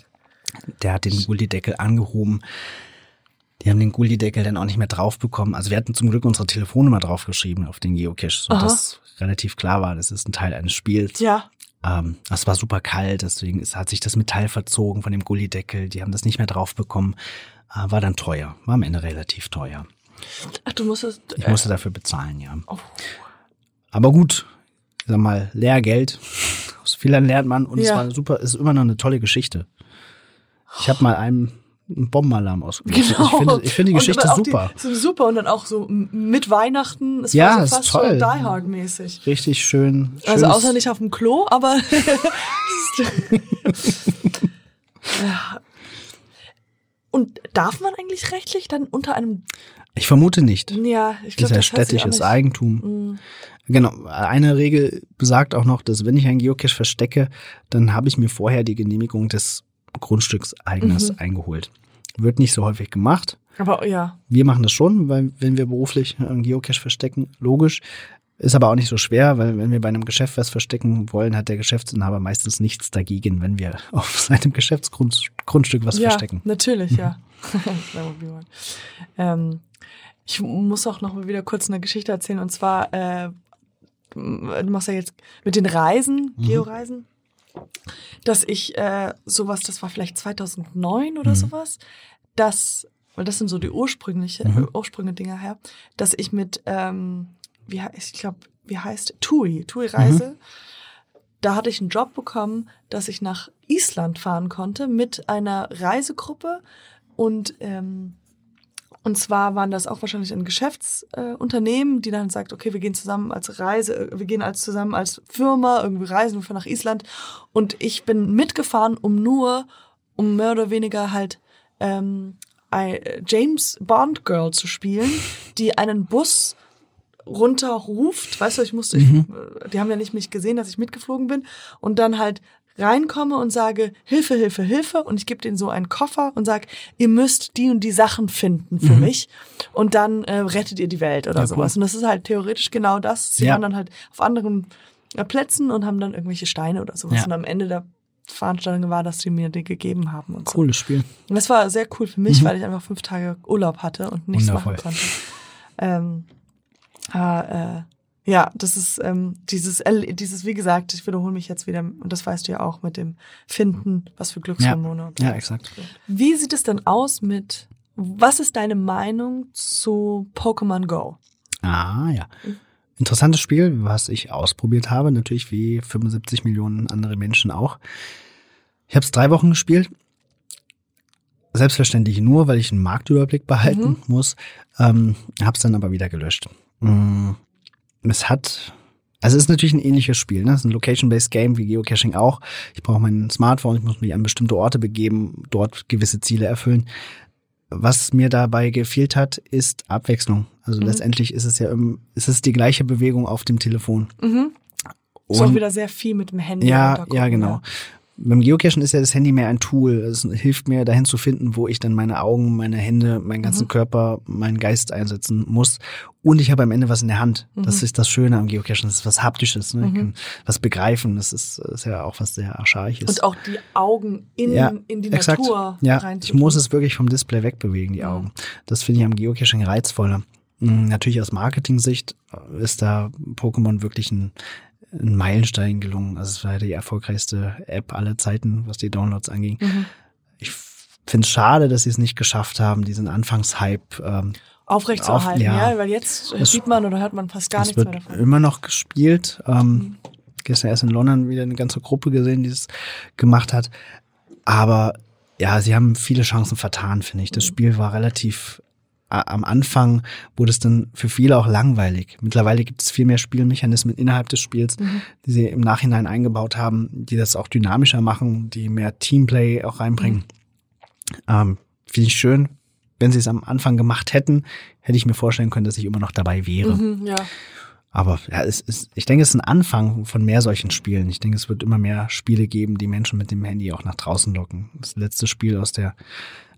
der hat den Gullideckel angehoben. Die haben den Gullideckel dann auch nicht mehr drauf bekommen. Also wir hatten zum Glück unsere Telefonnummer draufgeschrieben auf den Geocache, so Aha. relativ klar war, das ist ein Teil eines Spiels. Ja. Ähm, es war super kalt, deswegen ist, hat sich das Metall verzogen von dem Gullideckel. Die haben das nicht mehr drauf bekommen. Äh, war dann teuer. War am Ende relativ teuer. Ach, du musstest. Ich musste dafür bezahlen, ja. Oh. Aber gut, sag mal, Lehrgeld. Aus Fehlern lernt man und es Ja. war eine super, es ist immer noch eine tolle Geschichte. Ich habe mal einem einen Bombenalarm ausgelöst. Genau. Ich finde, ich finde die Geschichte super. Die, so super und dann auch so mit Weihnachten. Es Ja, war ist so fast toll. schon Die Hard mäßig. Richtig schön. Also außer nicht auf dem Klo, aber. *laughs* Ja. Und darf man eigentlich rechtlich dann unter einem. Ich vermute nicht. Ja, ich ist glaube, ja das sich auch städtisches Eigentum. Mm. Genau, eine Regel besagt auch noch, dass wenn ich einen Geocache verstecke, dann habe ich mir vorher die Genehmigung des Grundstückseigner Mhm. eingeholt. Wird nicht so häufig gemacht. Aber ja. Wir machen das schon, weil wenn wir beruflich einen Geocache verstecken, logisch. Ist aber auch nicht so schwer, weil wenn wir bei einem Geschäft was verstecken wollen, hat der Geschäftsinhaber meistens nichts dagegen, wenn wir *laughs* auf seinem Geschäftsgrundstück was ja, verstecken. natürlich, ja. *laughs* One. ähm, ich muss auch noch mal wieder kurz eine Geschichte erzählen und zwar, äh, du machst ja jetzt mit den Reisen, Mhm. Georeisen, dass ich äh, sowas, das war vielleicht 2009 oder Mhm. sowas, dass, weil das sind so die ursprüngliche, Mhm. Ursprünge Dinger her, dass ich mit, ähm, wie ich glaube, wie heißt TUI, TUI-Reise, da hatte ich einen Job bekommen, dass ich nach Island fahren konnte mit einer Reisegruppe und ähm, und zwar waren das auch wahrscheinlich ein Geschäftsunternehmen, äh, die dann sagt, okay, wir gehen zusammen als Reise, äh, wir gehen als zusammen als Firma irgendwie reisen nach Island. Und ich bin mitgefahren, um nur, um mehr oder weniger halt ähm, James Bond Girl zu spielen, *laughs* die einen Bus runterruft, weißt du, ich musste, Mhm. ich, äh, die haben ja nicht mich gesehen, dass ich mitgeflogen bin. Und dann halt reinkomme und sage Hilfe, Hilfe, Hilfe und ich gebe denen so einen Koffer und sag, ihr müsst die und die Sachen finden für mich und dann äh, rettet ihr die Welt oder Mhm. Ja, sowas. cool. Und das ist halt theoretisch genau das. Sie Ja. waren dann halt auf anderen äh, Plätzen und haben dann irgendwelche Steine oder sowas Ja. und am Ende der Veranstaltung war, dass die mir die gegeben haben und so. Cooles Spiel. Und das war sehr cool für mich, Mhm. weil ich einfach fünf Tage Urlaub hatte und nichts Wundervoll. machen konnte. Ähm, äh, äh, Ja, das ist ähm, dieses, dieses, wie gesagt, ich wiederhole mich jetzt wieder, und das weißt du ja auch mit dem Finden, was für Glückshormone. und so. Ja, exakt. Wie sieht es denn aus mit, was ist deine Meinung zu Pokémon Go? Ah, ja. Interessantes Spiel, was ich ausprobiert habe, natürlich wie 75 Millionen andere Menschen auch. Ich habe es drei Wochen gespielt. Selbstverständlich nur, weil ich einen Marktüberblick behalten muss. Ähm, habe es dann aber wieder gelöscht. Mm, Es hat, also es ist natürlich ein ähnliches Spiel. Ne? Es ist ein Location-based Game wie Geocaching auch. Ich brauche mein Smartphone, ich muss mich an bestimmte Orte begeben, dort gewisse Ziele erfüllen. Was mir dabei gefehlt hat, ist Abwechslung. Also letztendlich ist es ja im, ist es die gleiche Bewegung auf dem Telefon. Mhm. Ist auch Und- wieder sehr viel mit dem Handy. ja, ja, genau. Beim Geocachen ist ja das Handy mehr ein Tool. Es hilft mir dahin zu finden, wo ich dann meine Augen, meine Hände, meinen ganzen Mhm. Körper, meinen Geist einsetzen muss. Und ich habe am Ende was in der Hand. Das Mhm. ist das Schöne am Geocachen. Das ist was Haptisches. Ne? Ich Mhm. kann was begreifen. Das ist, ist ja auch was sehr Archaisches. Und auch die Augen in, ja, in die exakt. Natur Ja, ich muss es wirklich vom Display wegbewegen, die Mhm. Augen. Das finde ich am Geocaching reizvoller. Mm, Natürlich aus Marketing-Sicht ist da Pokémon wirklich ein, ein Meilenstein gelungen. Also es war die erfolgreichste App aller Zeiten, was die Downloads anging. Mhm. Ich finde es schade, dass sie es nicht geschafft haben, diesen Anfangshype. Ähm, Aufrechtzuerhalten, Auf- ja. ja. weil jetzt Es- sieht man oder hört man fast gar nichts wird mehr davon. immer noch gespielt. Ähm, Gestern erst in London wieder eine ganze Gruppe gesehen, die es gemacht hat. Aber ja, sie haben viele Chancen vertan, finde ich. Das Spiel war relativ am Anfang wurde es dann für viele auch langweilig. Mittlerweile gibt es viel mehr Spielmechanismen innerhalb des Spiels, die sie im Nachhinein eingebaut haben, die das auch dynamischer machen, die mehr Teamplay auch reinbringen. Ähm, Finde ich schön. Wenn sie es am Anfang gemacht hätten, hätte ich mir vorstellen können, dass ich immer noch dabei wäre. Mhm, ja. Aber ja, es ist, ich denke, es ist ein Anfang von mehr solchen Spielen. Ich denke, es wird immer mehr Spiele geben, die Menschen mit dem Handy auch nach draußen locken. Das letzte Spiel aus der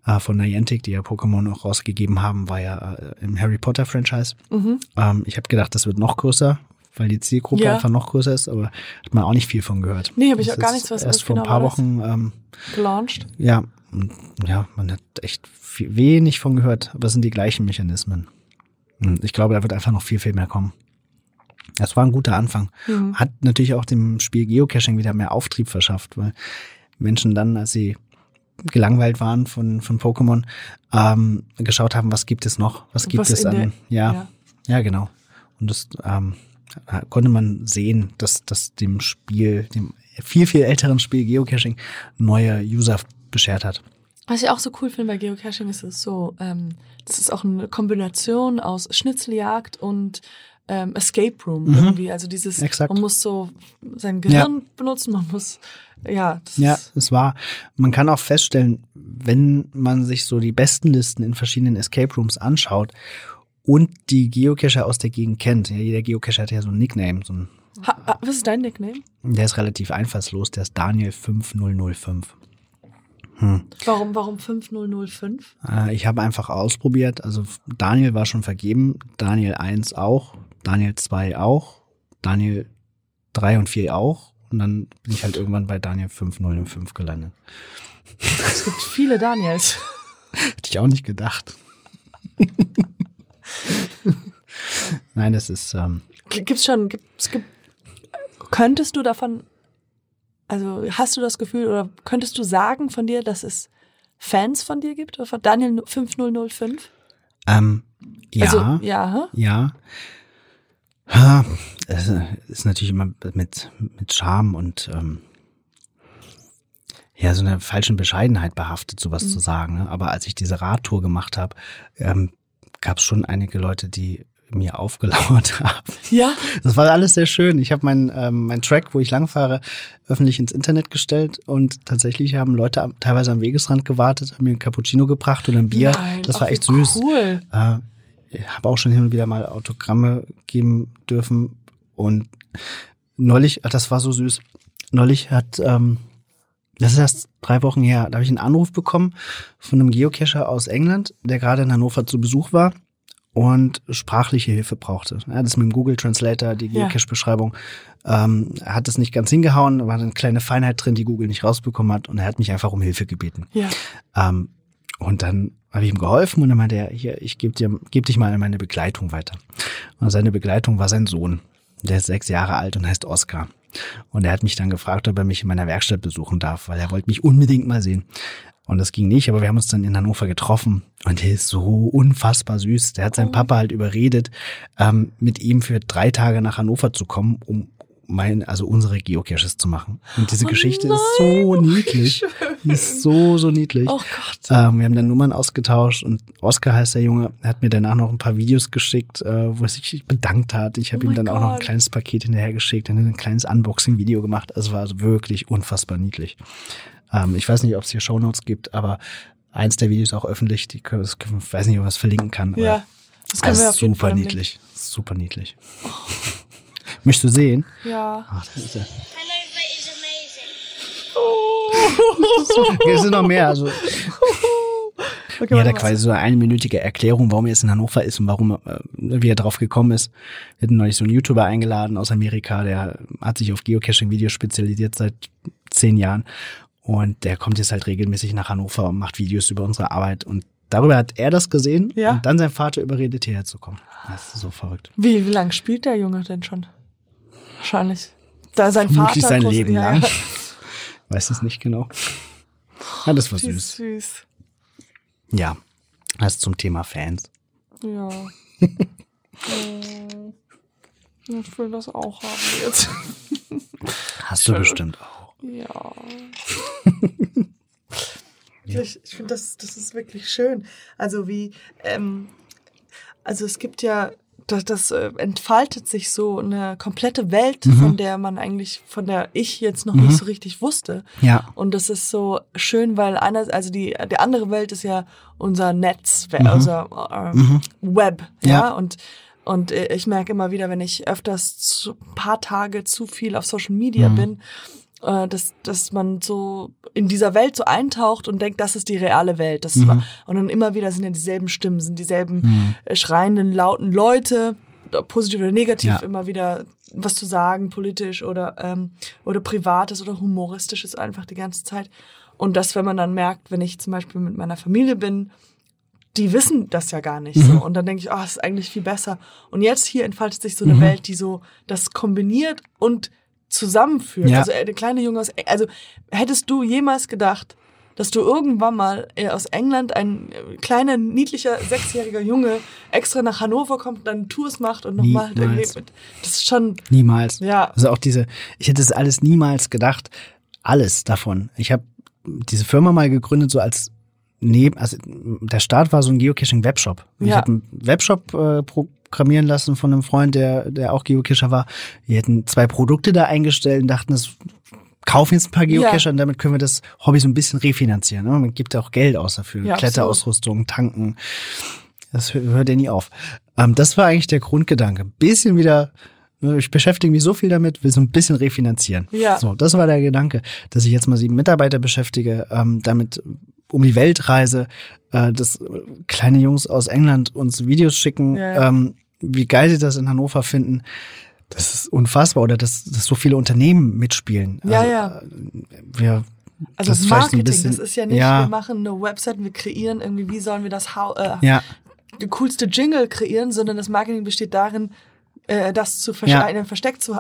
äh, von Niantic, die ja Pokémon auch rausgegeben haben, war ja äh, im Harry Potter Franchise. Mhm. Ähm, ich habe gedacht, das wird noch größer, weil die Zielgruppe Ja. einfach noch größer ist, aber hat man auch nicht viel von gehört. Nee, hab ich Das auch gar nichts, was- Erst vor ein genau paar war das? Wochen, ähm, Gelauncht. ja, ja, man hat echt viel, wenig von gehört, aber es sind die gleichen Mechanismen. Und ich glaube, da wird einfach noch viel, viel mehr kommen. Das war ein guter Anfang. Mhm. Hat natürlich auch dem Spiel Geocaching wieder mehr Auftrieb verschafft, weil Menschen dann, als sie gelangweilt waren von, von Pokémon, ähm, geschaut haben, was gibt es noch? Was gibt Was es an? der- ja, ja. ja, genau. Und das ähm, konnte man sehen, dass das dem Spiel, dem viel, viel älteren Spiel Geocaching neue User beschert hat. Was ich auch so cool finde bei Geocaching ist es so, ähm, das ist auch eine Kombination aus Schnitzeljagd und ähm, Escape Room Mhm. irgendwie. Also dieses, Exakt. man muss so sein Gehirn benutzen, man muss, ja, das Ja, es war, man kann auch feststellen, wenn man sich so die besten Listen in verschiedenen Escape Rooms anschaut und die Geocacher aus der Gegend kennt, ja, jeder Geocacher hat ja so ein Nickname, so ein, ha, ha, was ist dein Nickname? der ist relativ einfallslos, der ist Daniel 5005. Hm. Warum, warum 5005? Äh, ich habe einfach ausprobiert, also Daniel war schon vergeben, Daniel 1 auch, Daniel 2 auch, Daniel 3 und 4 auch und dann bin ich halt irgendwann bei Daniel 5005 gelandet. Es gibt viele Daniels. *laughs* Hätte ich auch nicht gedacht. *laughs* Nein, das ist, ähm, Gibt's schon, gibt's, gibt, könntest du davon, also hast du das Gefühl oder könntest du sagen von dir, dass es Fans von dir gibt? Oder von Daniel 5005? ähm, ja, Also, ja, hä? Ja. Es ist natürlich immer mit, mit Charme und ähm, ja, so einer falschen Bescheidenheit behaftet, sowas zu sagen. Ne? Aber als ich diese Radtour gemacht habe, ähm, gab es schon einige Leute, die mir aufgelauert *laughs* haben. Ja, Das war alles sehr schön. Ich habe meinen ähm, mein Track, wo ich langfahre, öffentlich ins Internet gestellt und tatsächlich haben Leute am, teilweise am Wegesrand gewartet, haben mir ein Cappuccino gebracht oder ein Bier. Nein, das war echt süß. Cool. Äh, habe auch schon hin und wieder mal Autogramme geben dürfen und neulich, ach, das war so süß. Neulich hat, ähm, das ist erst drei Wochen her, da habe ich einen Anruf bekommen von einem Geocacher aus England, der gerade in Hannover zu Besuch war und sprachliche Hilfe brauchte. Ja, das mit dem Google Translator, die. Geocache-Beschreibung, ähm, er hat das nicht ganz hingehauen, da war eine kleine Feinheit drin, die Google nicht rausbekommen hat und er hat mich einfach um Hilfe gebeten. Ja. Ähm, und dann habe ich ihm geholfen und dann meinte er, hier, ich gebe dir, geb dich mal an meine Begleitung weiter. Und seine Begleitung war sein Sohn. Der ist sechs Jahre alt und heißt Oskar. Und er hat mich dann gefragt, ob er mich in meiner Werkstatt besuchen darf, weil er wollte mich unbedingt mal sehen. Und das ging nicht, aber wir haben uns dann in Hannover getroffen und er ist so unfassbar süß. Der hat seinen Papa halt überredet, ähm, mit ihm für drei Tage nach Hannover zu kommen, um mein, also unsere Geocaches zu machen. Und diese Oh Geschichte nein, ist so oh, niedlich. Die ist so, so niedlich. Oh Gott. Ähm, wir haben dann Nummern ausgetauscht und Oskar heißt der Junge, er hat mir danach noch ein paar Videos geschickt, äh, wo er sich bedankt hat. Ich habe Oh ihm dann auch noch ein Gott. kleines Paket hinterher geschickt, dann ein kleines Unboxing-Video gemacht. Also war also wirklich unfassbar niedlich. Ähm, ich weiß nicht, ob es hier Shownotes gibt, aber eins der Videos ist auch öffentlich. Die können, das können, ich weiß nicht, ob man es verlinken kann. Ja, das können das wir ist super niedlich. Super niedlich. Möchtest du sehen? Ja. Ach, das ist ja. Hanover is amazing. Oh. *laughs* Es sind noch mehr. Also, Okay, Ja, da quasi so eine einminütige Erklärung, warum er jetzt in Hannover ist und warum, äh, wie er drauf gekommen ist. Wir hatten neulich so einen YouTuber eingeladen aus Amerika, der hat sich auf Geocaching-Videos spezialisiert seit zehn Jahren. Und der kommt jetzt halt regelmäßig nach Hannover und macht Videos über unsere Arbeit. Und darüber hat er das gesehen Ja. und dann sein Vater überredet, hierher zu kommen. Das ist so verrückt. Wie, wie lange spielt der Junge denn schon? Wahrscheinlich. Da sein Vermutlich Vater sein Leben ja, lang. *laughs* Weiß es nicht genau. Ja, das war süß. süß. Ja, das zum Thema Fans. *laughs* Ja. Ich will das auch haben jetzt. Hast du Schön. bestimmt auch. Ja. *laughs* Ich, ich finde, das, das ist wirklich schön. Also wie, ähm, also es gibt ja, das, das äh, entfaltet sich so eine komplette Welt, Mhm. von der man eigentlich, von der ich jetzt noch nicht so richtig wusste. Ja. Und das ist so schön, weil einer, also die, die andere Welt ist ja unser Netz, Mhm. unser äh, Web, ja. Ja. Und, und ich merke immer wieder, wenn ich öfters ein paar Tage zu viel auf Social Media Mhm. bin, äh, dass, dass man so in dieser Welt so eintaucht und denkt, das ist die reale Welt. Das war, und dann immer wieder sind ja dieselben Stimmen, sind dieselben äh, schreienden, lauten Leute, positiv oder negativ, Ja. immer wieder was zu sagen, politisch oder, ähm, oder privates oder humoristisches einfach die ganze Zeit. Und das, wenn man dann merkt, wenn ich zum Beispiel mit meiner Familie bin, die wissen das ja gar nicht so. Und dann denke ich, ah, es ist eigentlich viel besser. Und jetzt hier entfaltet sich so eine Welt, die so das kombiniert und zusammenführt. Ja. Also äh, der kleine Junge aus, also hättest du jemals gedacht, dass du irgendwann mal äh, aus England ein äh, kleiner, niedlicher, sechsjähriger Junge extra nach Hannover kommt, dann Tours macht und nochmal halt irgendwie mit, das ist schon, Niemals. Ja. Also auch diese, ich hätte es alles niemals gedacht. Alles davon. Ich habe diese Firma mal gegründet, so als neben, also der Start war so ein Geocaching-Webshop. Ich Ja. habe einen Webshop äh, programmieren lassen von einem Freund, der, der auch Geocacher war. Wir hätten zwei Produkte da eingestellt und dachten, das kaufen jetzt ein paar Geocacher Ja. und damit können wir das Hobby so ein bisschen refinanzieren. Ne? Man gibt ja auch Geld aus dafür. Ja, Kletterausrüstung, Tanken. Das hö- hört ja nie auf. Ähm, das war eigentlich der Grundgedanke. Bisschen wieder, ne, ich beschäftige mich so viel damit, will so ein bisschen refinanzieren. Ja. So, das war der Gedanke, dass ich jetzt mal sieben Mitarbeiter beschäftige, ähm, damit um die Welt reise, äh, dass kleine Jungs aus England uns Videos schicken, ja. Ähm, wie geil sie das in Hannover finden. Das ist unfassbar, oder dass, dass so viele Unternehmen mitspielen. Ja, also, ja. äh, Wir, also das Marketing, bisschen- das ist ja nicht, ja. wir machen eine Website, wir kreieren irgendwie, wie sollen wir das äh, ja, die coolste Jingle kreieren, sondern das Marketing besteht darin, äh, das zu verste Ja. ein Versteck zu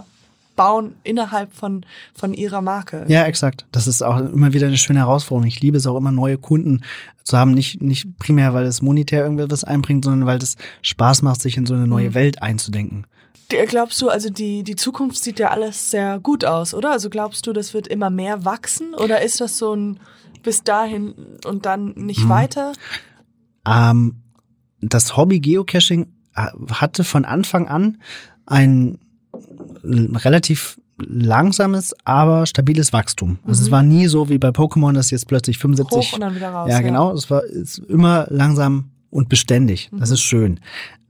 bauen innerhalb von, von ihrer Marke. Ja, exakt. Das ist auch immer wieder eine schöne Herausforderung. Ich liebe es auch immer, neue Kunden zu haben. Nicht, nicht primär, weil es monetär irgendwas einbringt, sondern weil es Spaß macht, sich in so eine neue Mhm. Welt einzudenken. Glaubst du, also die, die Zukunft sieht ja alles sehr gut aus, oder? Also glaubst du, das wird immer mehr wachsen oder ist das so ein bis dahin und dann Mhm. nicht weiter? Ähm, das Hobby Geocaching äh, hatte von Anfang an ein l- relativ langsames, aber stabiles Wachstum. Also es war nie so wie bei Pokémon, dass jetzt plötzlich 75 Mhm. Hoch und dann wieder raus. Ja, genau. Es war ist immer langsam und beständig. Das Mhm. ist schön.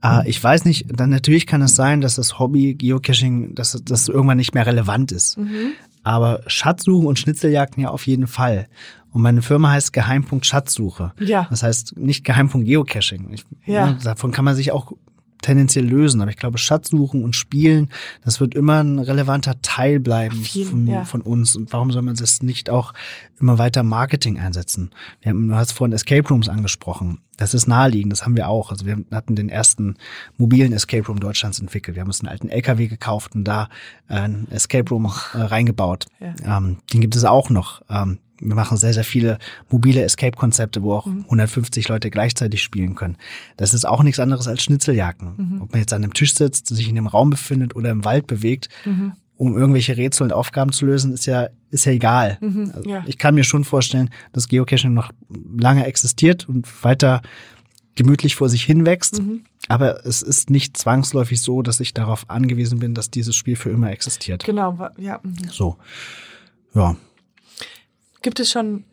Äh, ich weiß nicht, dann natürlich kann es sein, dass das Hobby Geocaching, dass das irgendwann nicht mehr relevant ist. Mhm. Aber Schatzsuchen und Schnitzeljagden ja auf jeden Fall. Und meine Firma heißt Geheimpunkt Schatzsuche. Ja. Das heißt nicht Geheimpunkt Geocaching. Ich, Ja. ne, davon kann man sich auch tendenziell lösen. Aber ich glaube, Schatzsuchen und Spielen, das wird immer ein relevanter Teil bleiben jeden, von, ja. von uns. Und warum soll man das nicht auch immer weiter Marketing einsetzen? Wir haben, du hast vorhin Escape Rooms angesprochen. Das ist naheliegend, das haben wir auch. Also wir hatten den ersten mobilen Escape Room Deutschlands entwickelt. Wir haben uns einen alten LKW gekauft und da äh, ein Escape Room äh, reingebaut. Ja. Ähm, den gibt es auch noch. Ähm, wir machen sehr, sehr viele mobile Escape-Konzepte, wo auch 150 Leute gleichzeitig spielen können. Das ist auch nichts anderes als Schnitzeljagden. Ob man jetzt an einem Tisch sitzt, sich in einem Raum befindet oder im Wald bewegt, um irgendwelche Rätsel und Aufgaben zu lösen, ist ja, ist ja egal. Also ja. Ich kann mir schon vorstellen, dass Geocaching noch lange existiert und weiter gemütlich vor sich hinwächst. Aber es ist nicht zwangsläufig so, dass ich darauf angewiesen bin, dass dieses Spiel für immer existiert. Genau, ja. mhm. So. Ja. Gibt es schon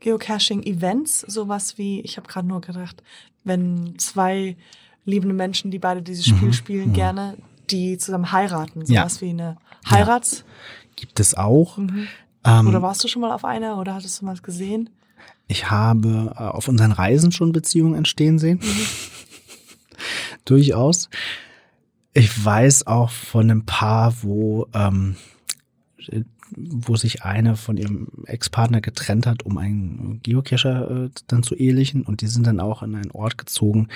Geocaching-Events? Sowas wie, ich habe gerade nur gedacht, wenn zwei liebende Menschen, die beide dieses Spiel spielen, gerne, die zusammen heiraten. Mhm. Ja. Sowas wie eine Heirats. Gibt es auch. Mhm. Ähm, Oder warst du schon mal auf einer oder hattest du mal gesehen? Ich habe äh, auf unseren Reisen schon Beziehungen entstehen sehen. *laughs* Durchaus. Ich weiß auch von einem Paar, wo, ähm, wo sich eine von ihrem Ex-Partner getrennt hat, um einen Geocacher äh, dann zu ehelichen. Und die sind dann auch in einen Ort gezogen,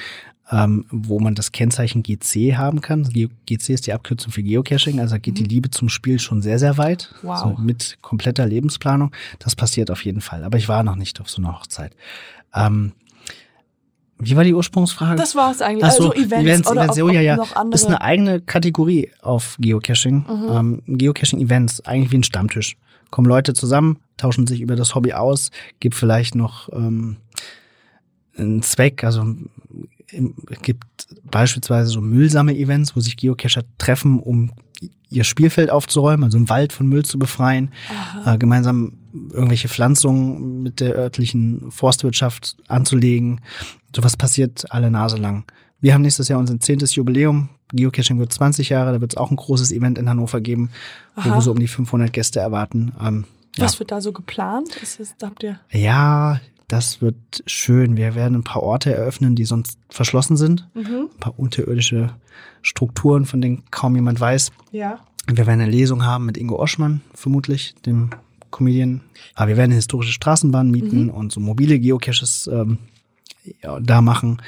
ähm, wo man das Kennzeichen GC haben kann. GC ist die Abkürzung für Geocaching, also geht die Liebe zum Spiel schon sehr, sehr weit. Wow. Also mit kompletter Lebensplanung. Das passiert auf jeden Fall. Aber ich war noch nicht auf so einer Hochzeit. Ähm, wie war die Ursprungsfrage? Das war es eigentlich. Ach so, also Events, Events, oder Events, ob, oh ja, ob ja. noch andere. Mhm. Das ist eine eigene Kategorie auf Geocaching. Ähm, Geocaching-Events, eigentlich wie ein Stammtisch. Kommen Leute zusammen, tauschen sich über das Hobby aus, gibt vielleicht noch ähm, einen Zweck, also es gibt beispielsweise so Müllsammel-Events, wo sich Geocacher treffen, um ihr Spielfeld aufzuräumen, also im Wald von Müll zu befreien, äh, gemeinsam irgendwelche Pflanzungen mit der örtlichen Forstwirtschaft anzulegen. Sowas passiert alle Nase lang. Wir haben nächstes Jahr unser zehntes Jubiläum. Geocaching wird 20 Jahre, da wird es auch ein großes Event in Hannover geben, wo Aha. wir so um die 500 Gäste erwarten. Ähm, ja. Was wird da so geplant? Ist es, habt ihr? Ja, das wird schön. Wir werden ein paar Orte eröffnen, die sonst verschlossen sind. Mhm. Ein paar unterirdische Strukturen, von denen kaum jemand weiß. Ja. Wir werden eine Lesung haben mit Ingo Oschmann, vermutlich, dem Comedian. Aber wir werden eine historische Straßenbahn mieten und so mobile Geocaches ähm, da machen.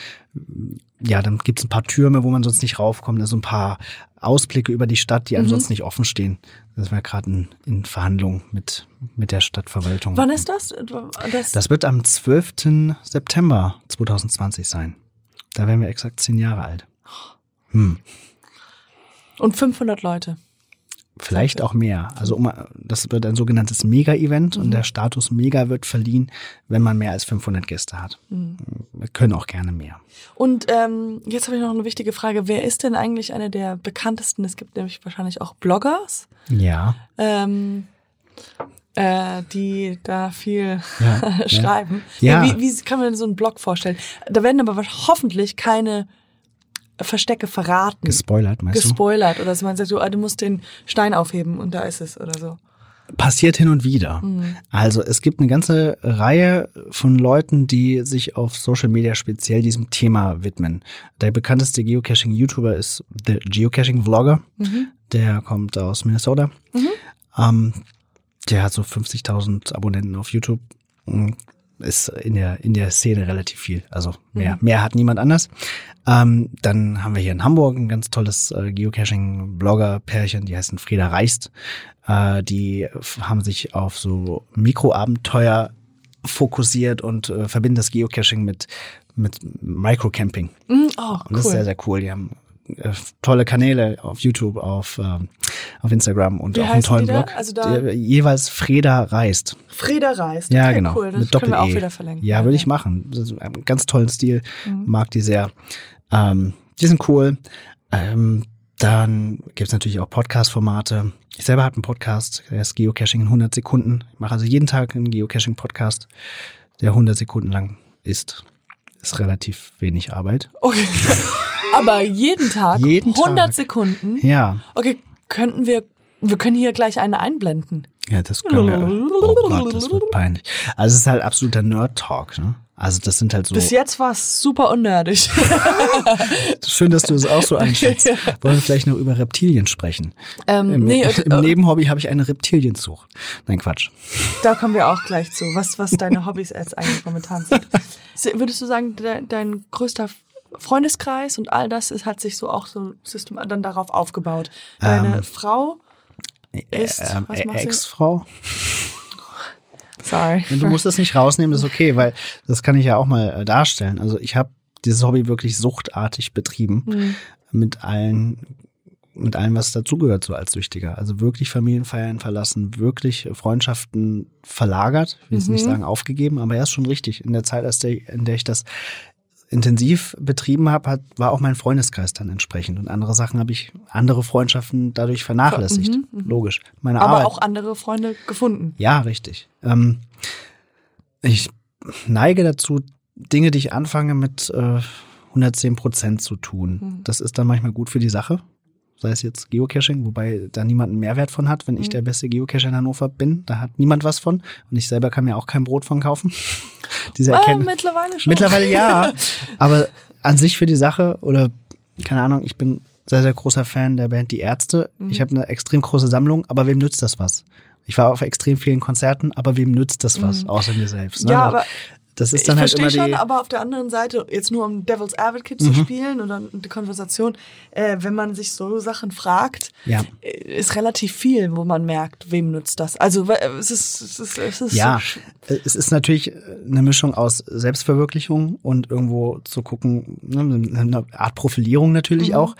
Ja, dann gibt's ein paar Türme, wo man sonst nicht raufkommt. Also ein paar Ausblicke über die Stadt, die einem sonst nicht offen stehen. Das wäre gerade in, in Verhandlungen mit, mit der Stadtverwaltung. Wann ist das? das? Das wird am 12. September 2020 sein. Da werden wir exakt zehn Jahre alt. Hm. Und 500 Leute. Vielleicht auch mehr. Also um, das wird ein sogenanntes Mega-Event und der Status Mega wird verliehen, wenn man mehr als 500 Gäste hat. Wir können auch gerne mehr. Und ähm, jetzt habe ich noch eine wichtige Frage. Wer ist denn eigentlich einer der bekanntesten? Es gibt nämlich wahrscheinlich auch Bloggers, Ja. ähm, äh, die da viel Ja, *laughs* schreiben. Ja. Wie, wie kann man denn so einen Blog vorstellen? Da werden aber hoffentlich keine Verstecke verraten. Gespoilert, meinst gespoilert oder so. Man sagt so, ah, du musst den Stein aufheben und da ist es oder so. du? Passiert hin und wieder. Also es gibt eine ganze Reihe von Leuten, die sich auf Social Media speziell diesem Thema widmen. Der bekannteste Geocaching-YouTuber ist The Geocaching Vlogger. Der kommt aus Minnesota. Ähm, der hat so 50.000 Abonnenten auf YouTube. Ist in der, in der Szene relativ viel. Also mehr, mehr hat niemand anders. Ähm, dann haben wir hier in Hamburg ein ganz tolles äh, Geocaching-Blogger-Pärchen, die heißen Frieda Reichst. Äh, die haben sich auf so Mikroabenteuer fokussiert und äh, verbinden das Geocaching mit, mit Microcamping. Mm, oh, Und das ist sehr, cool. sehr cool. Die haben äh, tolle Kanäle auf YouTube, auf, ähm, auf Instagram und Wie auch einen tollen? Blog. Also da- Der, jeweils Freda reist. Frieda reist. Ja, okay, genau. Cool. Das mit können wir auch Doppel-E. wieder verlinken. Ja, würde ich machen. Das ist ein ganz tollen Stil. Mhm. Mag die sehr. Ähm, die sind cool. Ähm, dann gibt's natürlich auch Podcast-Formate. Ich selber habe einen Podcast, der ist Geocaching in 100 Sekunden. Ich mache also jeden Tag einen Geocaching-Podcast, der 100 Sekunden lang ist. Ist relativ wenig Arbeit. Okay. *laughs* Aber jeden Tag, Jeden 100 Tag. Sekunden. Ja, Okay, könnten wir, wir können hier gleich eine einblenden. Ja, das können wir. Oh Gott, das wird peinlich. Also es ist halt absoluter Nerd-Talk. Ne? Also das sind halt so. Bis jetzt war es super unnerdig. *laughs* Schön, dass du es auch so *laughs* einschätzt. Wollen wir vielleicht noch über Reptilien sprechen? ähm, Im, nee, im äh, Nebenhobby habe ich eine Reptilienzucht. Nein, Quatsch. da kommen wir auch gleich zu, was, was deine Hobbys jetzt eigentlich momentan sind. *laughs* Würdest du sagen, de, dein größter Freundeskreis und all das ist, hat sich so auch so system dann darauf aufgebaut? Deine Ähm, Frau ist, was macht sie? Ex-Frau? Sorry. Du musst das nicht rausnehmen, das ist okay, weil das kann ich ja auch mal äh, darstellen. Also ich habe dieses Hobby wirklich suchtartig betrieben Hm. mit allen mit allem, was dazugehört, so als Süchtiger. Also wirklich Familienfeiern verlassen, wirklich Freundschaften verlagert, ich will jetzt nicht Mhm. sagen aufgegeben, aber erst schon richtig. In der Zeit, in der ich das intensiv betrieben habe, hat, war auch mein Freundeskreis dann entsprechend. Und andere Sachen habe ich, andere Freundschaften dadurch vernachlässigt. Mhm, mhm. Logisch. Meine Aber Arbeit. auch andere Freunde gefunden. Ja, richtig. Ähm, ich neige dazu, Dinge, die ich anfange, mit äh, 110 Prozent zu tun. Mhm. Das ist dann manchmal gut für die Sache. Sei es jetzt Geocaching, wobei da niemand einen Mehrwert von hat, wenn ich Mhm. der beste Geocacher in Hannover bin. Da hat niemand was von. Und ich selber kann mir auch kein Brot von kaufen. *laughs* Diese Ah, Erkenntnis. mittlerweile schon. Mittlerweile ja. *laughs* Aber an sich für die Sache oder keine Ahnung, ich bin sehr, sehr großer Fan der Band Die Ärzte. Mhm. Ich habe eine extrem große Sammlung, aber wem nützt das was? Ich war auf extrem vielen Konzerten, aber wem nützt das was, außer mir selbst? Ne? Mhm. Ja, aber das ist ich dann halt verstehe immer die. schon, aber auf der anderen Seite, jetzt nur um Devil's Advocate Mhm. zu spielen oder die Konversation, äh, wenn man sich so Sachen fragt, Ja. äh, ist relativ viel, wo man merkt, wem nützt das. Also we- es ist, es ist, es ist Ja, so es ist natürlich eine Mischung aus Selbstverwirklichung und irgendwo zu gucken, ne, eine Art Profilierung natürlich Mhm. auch,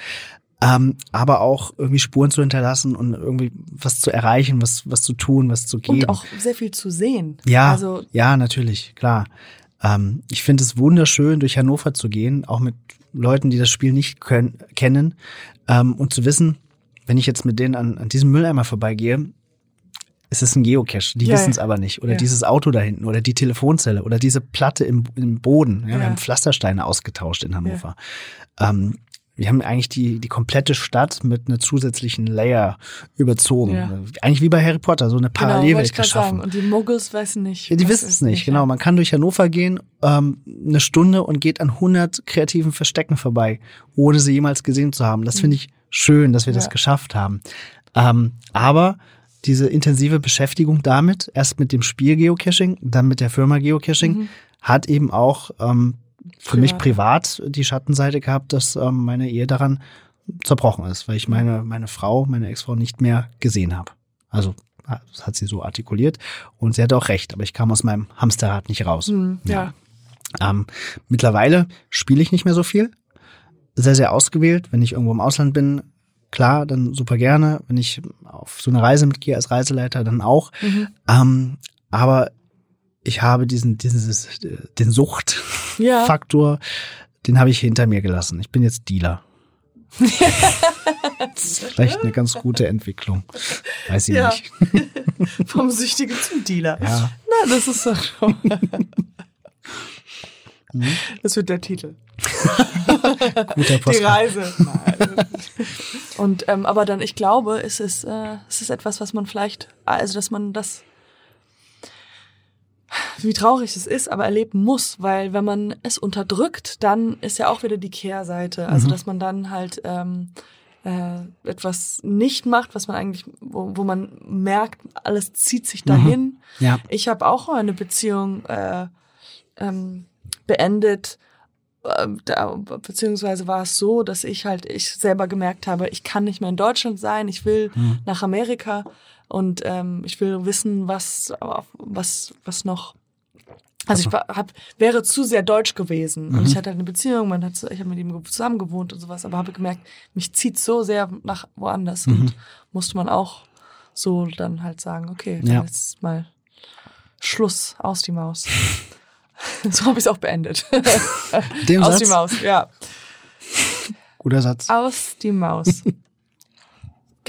ähm, aber auch irgendwie Spuren zu hinterlassen und irgendwie was zu erreichen, was, was zu tun, was zu geben. und auch sehr viel zu sehen. Ja, Also ja, natürlich, klar. Ähm, ich finde es wunderschön, durch Hannover zu gehen, auch mit Leuten, die das Spiel nicht können, kennen, ähm, und zu wissen, wenn ich jetzt mit denen an, an diesem Mülleimer vorbeigehe, es ist ein Geocache. Die Ja, wissen es ja. aber nicht. Oder Ja. dieses Auto da hinten oder die Telefonzelle oder diese Platte im, im Boden. Wir haben Pflastersteine ausgetauscht in Hannover. Ähm, wir haben eigentlich die, die komplette Stadt mit einer zusätzlichen Layer überzogen. Ja. Eigentlich wie bei Harry Potter, so eine genau, Parallelwelt gerade geschaffen. sagen. Und die Muggels wissen nicht. Ja, die wissen es ist nicht, genau. Man kann durch Hannover gehen, ähm, eine Stunde und geht an 100 kreativen Verstecken vorbei, ohne sie jemals gesehen zu haben. Das finde ich schön, dass wir das Mhm. Ja. geschafft haben. Ähm, aber diese intensive Beschäftigung damit, erst mit dem Spiel Geocaching, dann mit der Firma Geocaching, Mhm. hat eben auch ähm, für mich Privat. privat die Schattenseite gehabt, dass ähm, meine Ehe daran zerbrochen ist, weil ich Mhm. meine, meine Frau, meine Ex-Frau nicht mehr gesehen habe. Also das hat sie so artikuliert und sie hatte auch recht, aber ich kam aus meinem Hamsterrad nicht raus. Hm, ja. Ähm, mittlerweile spiele ich nicht mehr so viel. Sehr, sehr ausgewählt. Wenn ich irgendwo im Ausland bin, klar, dann super gerne. Wenn ich auf so eine Reise mitgehe als Reiseleiter, dann auch. Mhm. Ähm, aber ich habe diesen, dieses, den Ja. Suchtfaktor, den habe ich hinter mir gelassen. Ich bin jetzt Dealer. das *laughs* ist vielleicht eine ganz gute Entwicklung. Weiß ich Ja. nicht. *laughs* Vom Süchtigen zum Dealer. Ja. Na, das ist doch schon. Mhm. Das wird der Titel. *laughs* Guter Die Post. Reise. Nein. Und ähm, aber dann, ich glaube, es ist, äh, es ist etwas, was man vielleicht, also dass man das, wie traurig es ist, aber erleben muss, weil wenn man es unterdrückt, dann ist ja auch wieder die Kehrseite. Also Mhm. dass man dann halt ähm, äh, etwas nicht macht, was man eigentlich, wo, wo man merkt, alles zieht sich dahin. Ja. Ich habe auch eine Beziehung äh, ähm, beendet, ähm, da, beziehungsweise war es so, dass ich halt, ich selber gemerkt habe, ich kann nicht mehr in Deutschland sein, ich will Mhm. nach Amerika und ähm, ich will wissen, was, was, was noch. Also ich war, hab, wäre zu sehr deutsch gewesen und Mhm. ich hatte halt eine Beziehung, man hat, ich habe mit ihm zusammen gewohnt und sowas, aber habe gemerkt, mich zieht so sehr nach woanders Mhm. und musste man auch so dann halt sagen, okay, dann Ja. ist mal Schluss aus die Maus. *laughs* so habe ich es auch beendet. *laughs* Aus Satz, die Maus, ja. guter Satz. Aus die Maus. *laughs*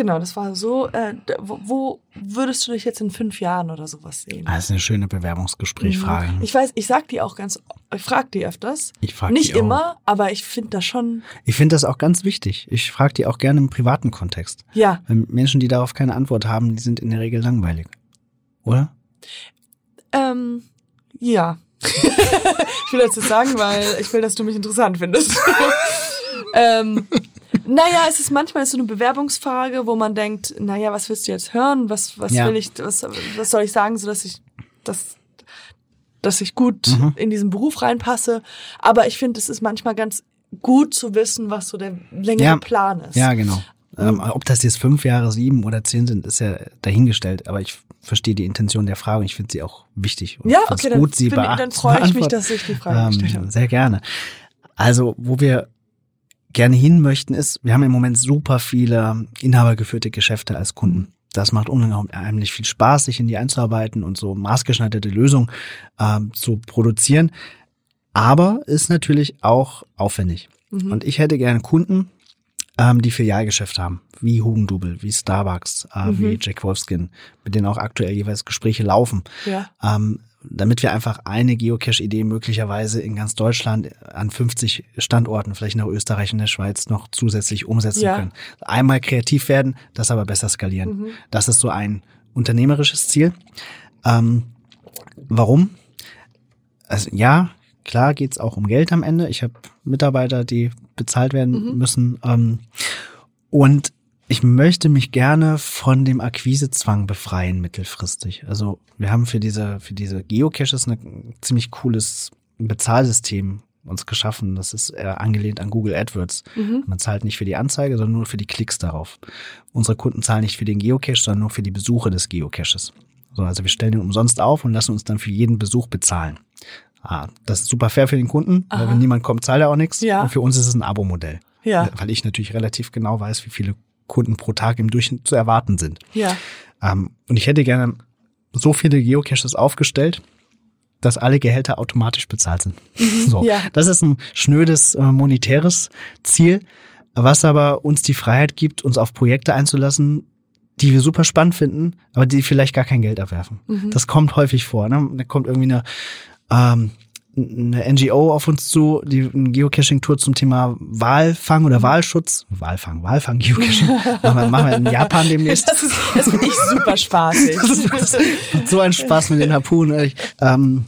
genau, das war so. Äh, wo, wo würdest du dich jetzt in fünf Jahren oder sowas sehen? Ah, Das ist eine schöne Bewerbungsgesprächfrage. Ich weiß, ich sag die auch ganz, ich frag die öfters. Ich frag Nicht die auch. immer, aber ich finde das schon, Ich finde das auch ganz wichtig. Ich frage die auch gerne im privaten Kontext. ja. Weil Menschen, die darauf keine Antwort haben, die sind in der Regel langweilig. Oder? Ähm, ja, *laughs* Ich will das jetzt sagen, weil ich will, dass du mich interessant findest. *laughs* ähm, naja, es ist manchmal so eine Bewerbungsfrage, wo man denkt, naja, was willst du jetzt hören? Was, was Ja. will ich, was, was soll ich sagen, so dass ich, dass, dass ich gut Mhm. in diesen Beruf reinpasse. Aber ich finde, es ist manchmal ganz gut zu wissen, was so der längere Ja. Plan ist. Ja, genau. Ähm, ob das jetzt fünf Jahre, sieben oder zehn sind, ist ja dahingestellt. Aber ich verstehe die Intention der Frage und ich finde sie auch wichtig. Und Ja, okay, dann, gut, sie bin, beacht- dann freue ich mich, dass ich die Frage gestellt Ähm, habe. sehr gerne. Also, wo wir gerne hin möchten, ist, wir haben im Moment super viele inhabergeführte Geschäfte als Kunden. Das macht unheimlich viel Spaß, sich in die einzuarbeiten und so maßgeschneiderte Lösungen ähm, zu produzieren. Aber ist natürlich auch aufwendig. Mhm. Und ich hätte gerne Kunden, ähm, die Filialgeschäfte haben, wie Hugendubel, wie Starbucks, äh, Mhm. wie Jack Wolfskin, mit denen auch aktuell jeweils Gespräche laufen Ja. ähm, damit wir einfach eine Geocache-Idee möglicherweise in ganz Deutschland an 50 Standorten, vielleicht nach Österreich und der Schweiz noch zusätzlich umsetzen Ja. können. Einmal kreativ werden, das aber besser skalieren. Mhm. Das ist so ein unternehmerisches Ziel. Ähm, warum? Also ja, klar geht's auch um Geld am Ende. Ich habe Mitarbeiter, die bezahlt werden Mhm. müssen. Ähm, und ich möchte mich gerne von dem Akquisezwang befreien mittelfristig. Also wir haben für diese, für diese Geocaches ein ziemlich cooles Bezahlsystem uns geschaffen. Das ist äh, angelehnt an Google AdWords. Mhm. Man zahlt nicht für die Anzeige, sondern nur für die Klicks darauf. Unsere Kunden zahlen nicht für den Geocache, sondern nur für die Besuche des Geocaches. So, also wir stellen den umsonst auf und lassen uns dann für jeden Besuch bezahlen. Ah, das ist super fair für den Kunden, weil Aha. wenn niemand kommt, zahlt er auch nichts. Ja. Und für uns ist es ein Abo-Modell. Ja. Weil ich natürlich relativ genau weiß, wie viele Kunden pro Tag im Durchschnitt zu erwarten sind. Ja. Ähm, und ich hätte gerne so viele Geocaches aufgestellt, dass alle Gehälter automatisch bezahlt sind. So, Mhm. Ja. das ist ein schnödes äh, monetäres Ziel, was aber uns die Freiheit gibt, uns auf Projekte einzulassen, die wir super spannend finden, aber die vielleicht gar kein Geld abwerfen. Mhm. Das kommt häufig vor. Ne? Da kommt irgendwie eine ähm, eine NGO auf uns zu, die eine Geocaching-Tour zum Thema Walfang oder Walschutz. Walfang, Walfang, Geocaching. *laughs* machen, wir, machen wir in Japan demnächst. Das ist, das finde ich super spaßig. Macht so ein Spaß mit den Harpunen. ehrlich. Ähm,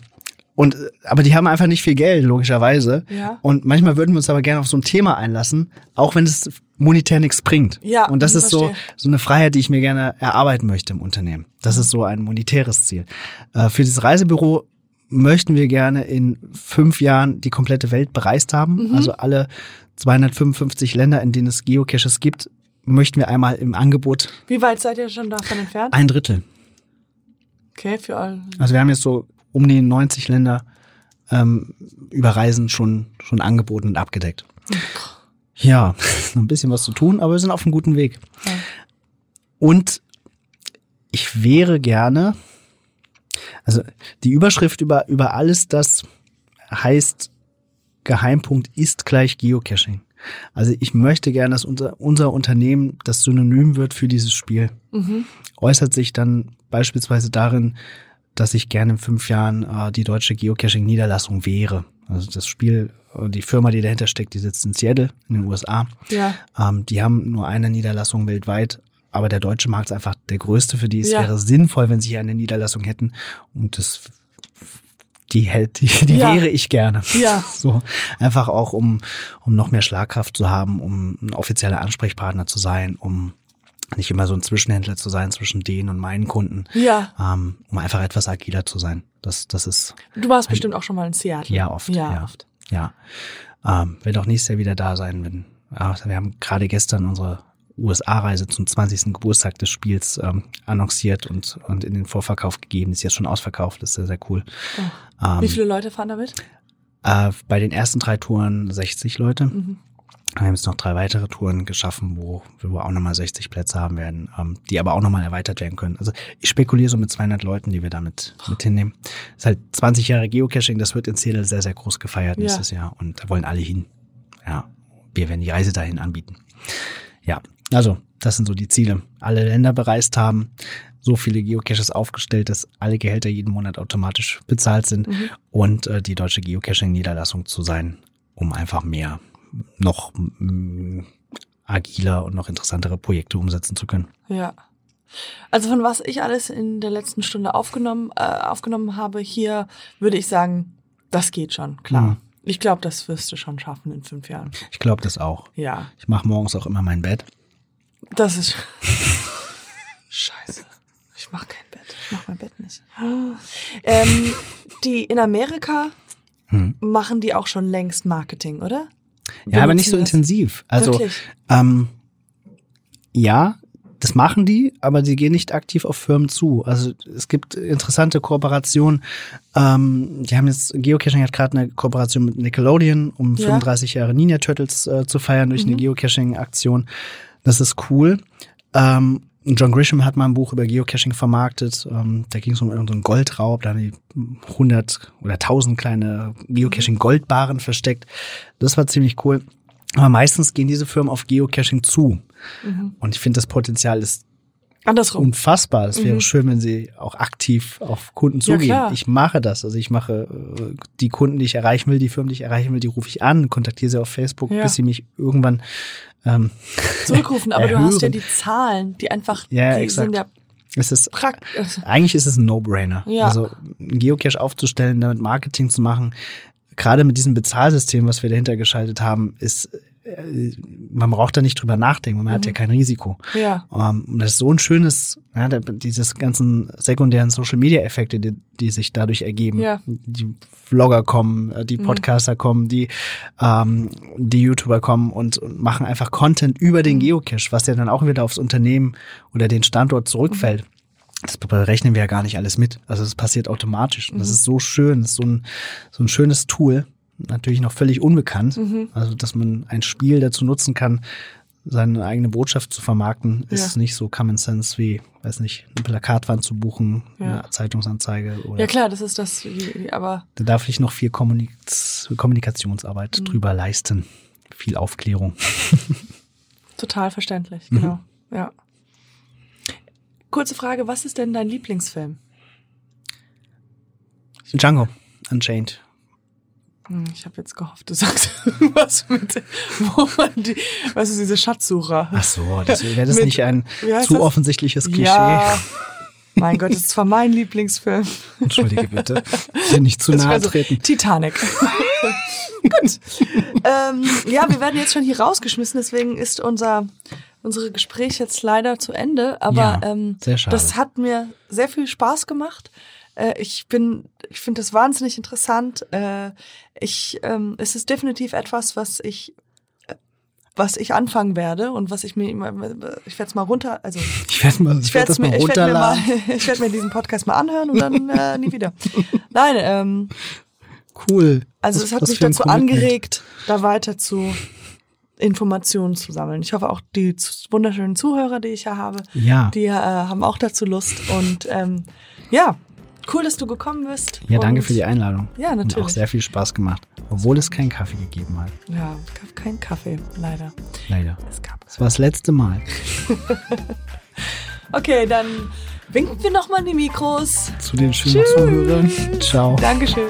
und, aber die haben einfach nicht viel Geld, logischerweise. Ja. Und manchmal würden wir uns aber gerne auf so ein Thema einlassen, auch wenn es monetär nichts bringt. Ja, Und das ist so, verstehe. so eine Freiheit, die ich mir gerne erarbeiten möchte im Unternehmen. Das ist so ein monetäres Ziel. Äh, für dieses Reisebüro möchten wir gerne in fünf Jahren die komplette Welt bereist haben. Mhm. Also alle 255 Länder, in denen es Geocaches gibt, möchten wir einmal im Angebot Wie weit seid ihr schon davon entfernt? ein Drittel. Okay, für alle. Also wir haben jetzt so um die 90 Länder ähm, über Reisen schon, schon angeboten und abgedeckt. Ja, *laughs* noch ein bisschen was zu tun, aber wir sind auf einem guten Weg. Ja. Und ich wäre gerne, also die Überschrift über, über alles das heißt, Geheimpunkt ist gleich Geocaching. Also ich möchte gerne, dass unser, unser Unternehmen das Synonym wird für dieses Spiel Mhm. äußert sich dann beispielsweise darin, dass ich gerne in fünf Jahren äh, die deutsche Geocaching-Niederlassung wäre. Also das Spiel, äh, die Firma, die dahinter steckt, die sitzt in Seattle in den USA. Ja. Ähm, die haben nur eine Niederlassung weltweit, aber der deutsche Markt ist einfach der größte für die. Es Ja. wäre sinnvoll, wenn sie hier eine Niederlassung hätten. Und das die hält, die, die Ja. wäre ich gerne. Ja. *laughs* So einfach auch um um noch mehr Schlagkraft zu haben, um ein offizieller Ansprechpartner zu sein, um nicht immer so ein Zwischenhändler zu sein zwischen denen und meinen Kunden, Ja. ähm, um einfach etwas agiler zu sein. Das das ist Du warst bestimmt auch schon mal in Seattle. ja oft. Ja, ja. oft. Ja. Ähm, werde auch nächstes Jahr wieder da sein, wenn ja, wir haben gerade gestern unsere USA-Reise zum 20. Geburtstag des Spiels ähm, annonciert und, und in den Vorverkauf gegeben. Ist jetzt schon ausverkauft, ist sehr, sehr cool. Ähm, Wie viele Leute fahren damit? Äh, bei den ersten drei Touren 60 Leute. Mhm. Wir haben jetzt noch drei weitere Touren geschaffen, wo wir auch nochmal 60 Plätze haben werden, ähm, die aber auch nochmal erweitert werden können. Also ich spekuliere so mit 200 Leuten, die wir damit mit hinnehmen. Das ist halt 20 Jahre Geocaching, das wird in Seattle sehr, sehr groß gefeiert Ja. nächstes Jahr und da wollen alle hin. Ja, wir werden die Reise dahin anbieten. Ja, also das sind so die Ziele. Alle Länder bereist haben, so viele Geocaches aufgestellt, dass alle Gehälter jeden Monat automatisch bezahlt sind Mhm. und äh, die deutsche Geocaching-Niederlassung zu sein, um einfach mehr noch mm, agiler und noch interessantere Projekte umsetzen zu können. Ja. Also von was ich alles in der letzten Stunde aufgenommen, äh, aufgenommen habe, hier würde ich sagen Das geht schon, klar. Mhm. Ich glaube, das wirst du schon schaffen in fünf Jahren. Ich glaube das auch. Ja, Ich mache morgens auch immer mein Bett. Das ist. *laughs* Scheiße. Ich mach kein Bett. Ich mach mein Bett nicht. Ähm, die in Amerika Hm. machen die auch schon längst Marketing, oder? Ja, aber nicht so das? intensiv. Also Wirklich? ähm, ja, das machen die, aber sie gehen nicht aktiv auf Firmen zu. Also es gibt interessante Kooperationen. Ähm, die haben jetzt, Geocaching hat gerade eine Kooperation mit Nickelodeon, um Ja. 35 Jahre Ninja Turtles äh, zu feiern durch Mhm. eine Geocaching-Aktion. Das ist cool. Ähm, John Grisham hat mal ein Buch über Geocaching vermarktet. Ähm, da ging es um irgendeinen Goldraub. Da haben die 100 oder 1000 kleine Geocaching-Goldbaren versteckt. Das war ziemlich cool. Aber meistens gehen diese Firmen auf Geocaching zu. Und ich finde, das Potenzial ist Andersrum. unfassbar. Es wäre schön, wenn sie auch aktiv auf Kunden Mhm. Ja, zugehen. klar. ich mache das. Also ich mache äh, die Kunden, die ich erreichen will, die Firmen, die ich erreichen will, die rufe ich an, kontaktiere sie auf Facebook, Ja. bis sie mich irgendwann ähm, Zurückrufen, aber du hast ja erhören. die Zahlen, die einfach, Ja, die exakt. sind ja es ist eigentlich ist es ein No-Brainer. Ja. Also einen Geocache aufzustellen, damit Marketing zu machen, gerade mit diesem Bezahlsystem, was wir dahinter geschaltet haben, ist man braucht da nicht drüber nachdenken, man hat ja Mhm. kein Risiko. Ja. Ähm, Und das ist so ein schönes, ja, dieses ganzen sekundären Social-Media-Effekte, die, die sich dadurch ergeben. Ja. Die Vlogger kommen, äh, die Podcaster kommen, die, ähm, die YouTuber kommen und, und machen einfach Content über den Geocache, was ja dann auch wieder aufs Unternehmen oder den Standort zurückfällt. Das berechnen wir ja gar nicht alles mit. Also das passiert automatisch. Und das ist so schön, das ist so ein, so ein schönes Tool. Natürlich noch völlig unbekannt. Also, dass man ein Spiel dazu nutzen kann, seine eigene Botschaft zu vermarkten, ist Ja. nicht so Common Sense wie, weiß nicht, eine Plakatwand zu buchen, Ja. eine Zeitungsanzeige oder Ja klar, das ist das, aber da darf ich noch viel Kommunik Kommunikationsarbeit Mhm. drüber leisten. Viel Aufklärung. *laughs* total verständlich, Mhm. genau. Ja. Kurze Frage, was ist denn dein Lieblingsfilm? Django Unchained. Hm, Ich habe jetzt gehofft, du sagst *laughs* was mit, wo man die, was ist diese Schatzsucher? Ach so, das wäre das Mit- nicht ein zu das? offensichtliches Klischee. Ja. Mein Gott, das ist zwar mein Lieblingsfilm. Entschuldige bitte. Dir nicht zu nahe wär so treten. Titanic. *laughs* Gut. Ähm, ja, wir werden jetzt schon hier rausgeschmissen, deswegen ist unser unsere Gespräch jetzt leider zu Ende. Aber Ja, ähm, das hat mir sehr viel Spaß gemacht. Äh, ich bin, ich finde das wahnsinnig interessant. Äh, ich, ähm, es ist definitiv etwas, was ich äh, was ich anfangen werde und was ich mir immer, ich werde es mal runter, also *laughs* Ich werde mal, ich ich werd werde mir, ich werd mir, *laughs* werd mir diesen Podcast mal anhören und dann äh, nie wieder. Nein, ähm, Cool. also Was- es hat mich dazu angeregt, da weiter zu Informationen zu sammeln. Ich hoffe auch die wunderschönen Zuhörer, die ich ja habe, Ja. die äh, haben auch dazu Lust. Und ähm, ja, cool, dass du gekommen bist. Ja, danke für die Einladung. Ja, Hat natürlich. auch sehr viel Spaß gemacht. Obwohl es keinen Kaffee gegeben hat. Ja, es gab keinen Kaffee, leider. Leider. Es gab. Das war das letzte Mal. *laughs* Okay, dann winken wir nochmal die Mikros. Zu den schönen Zuhörern. Ciao. Dankeschön.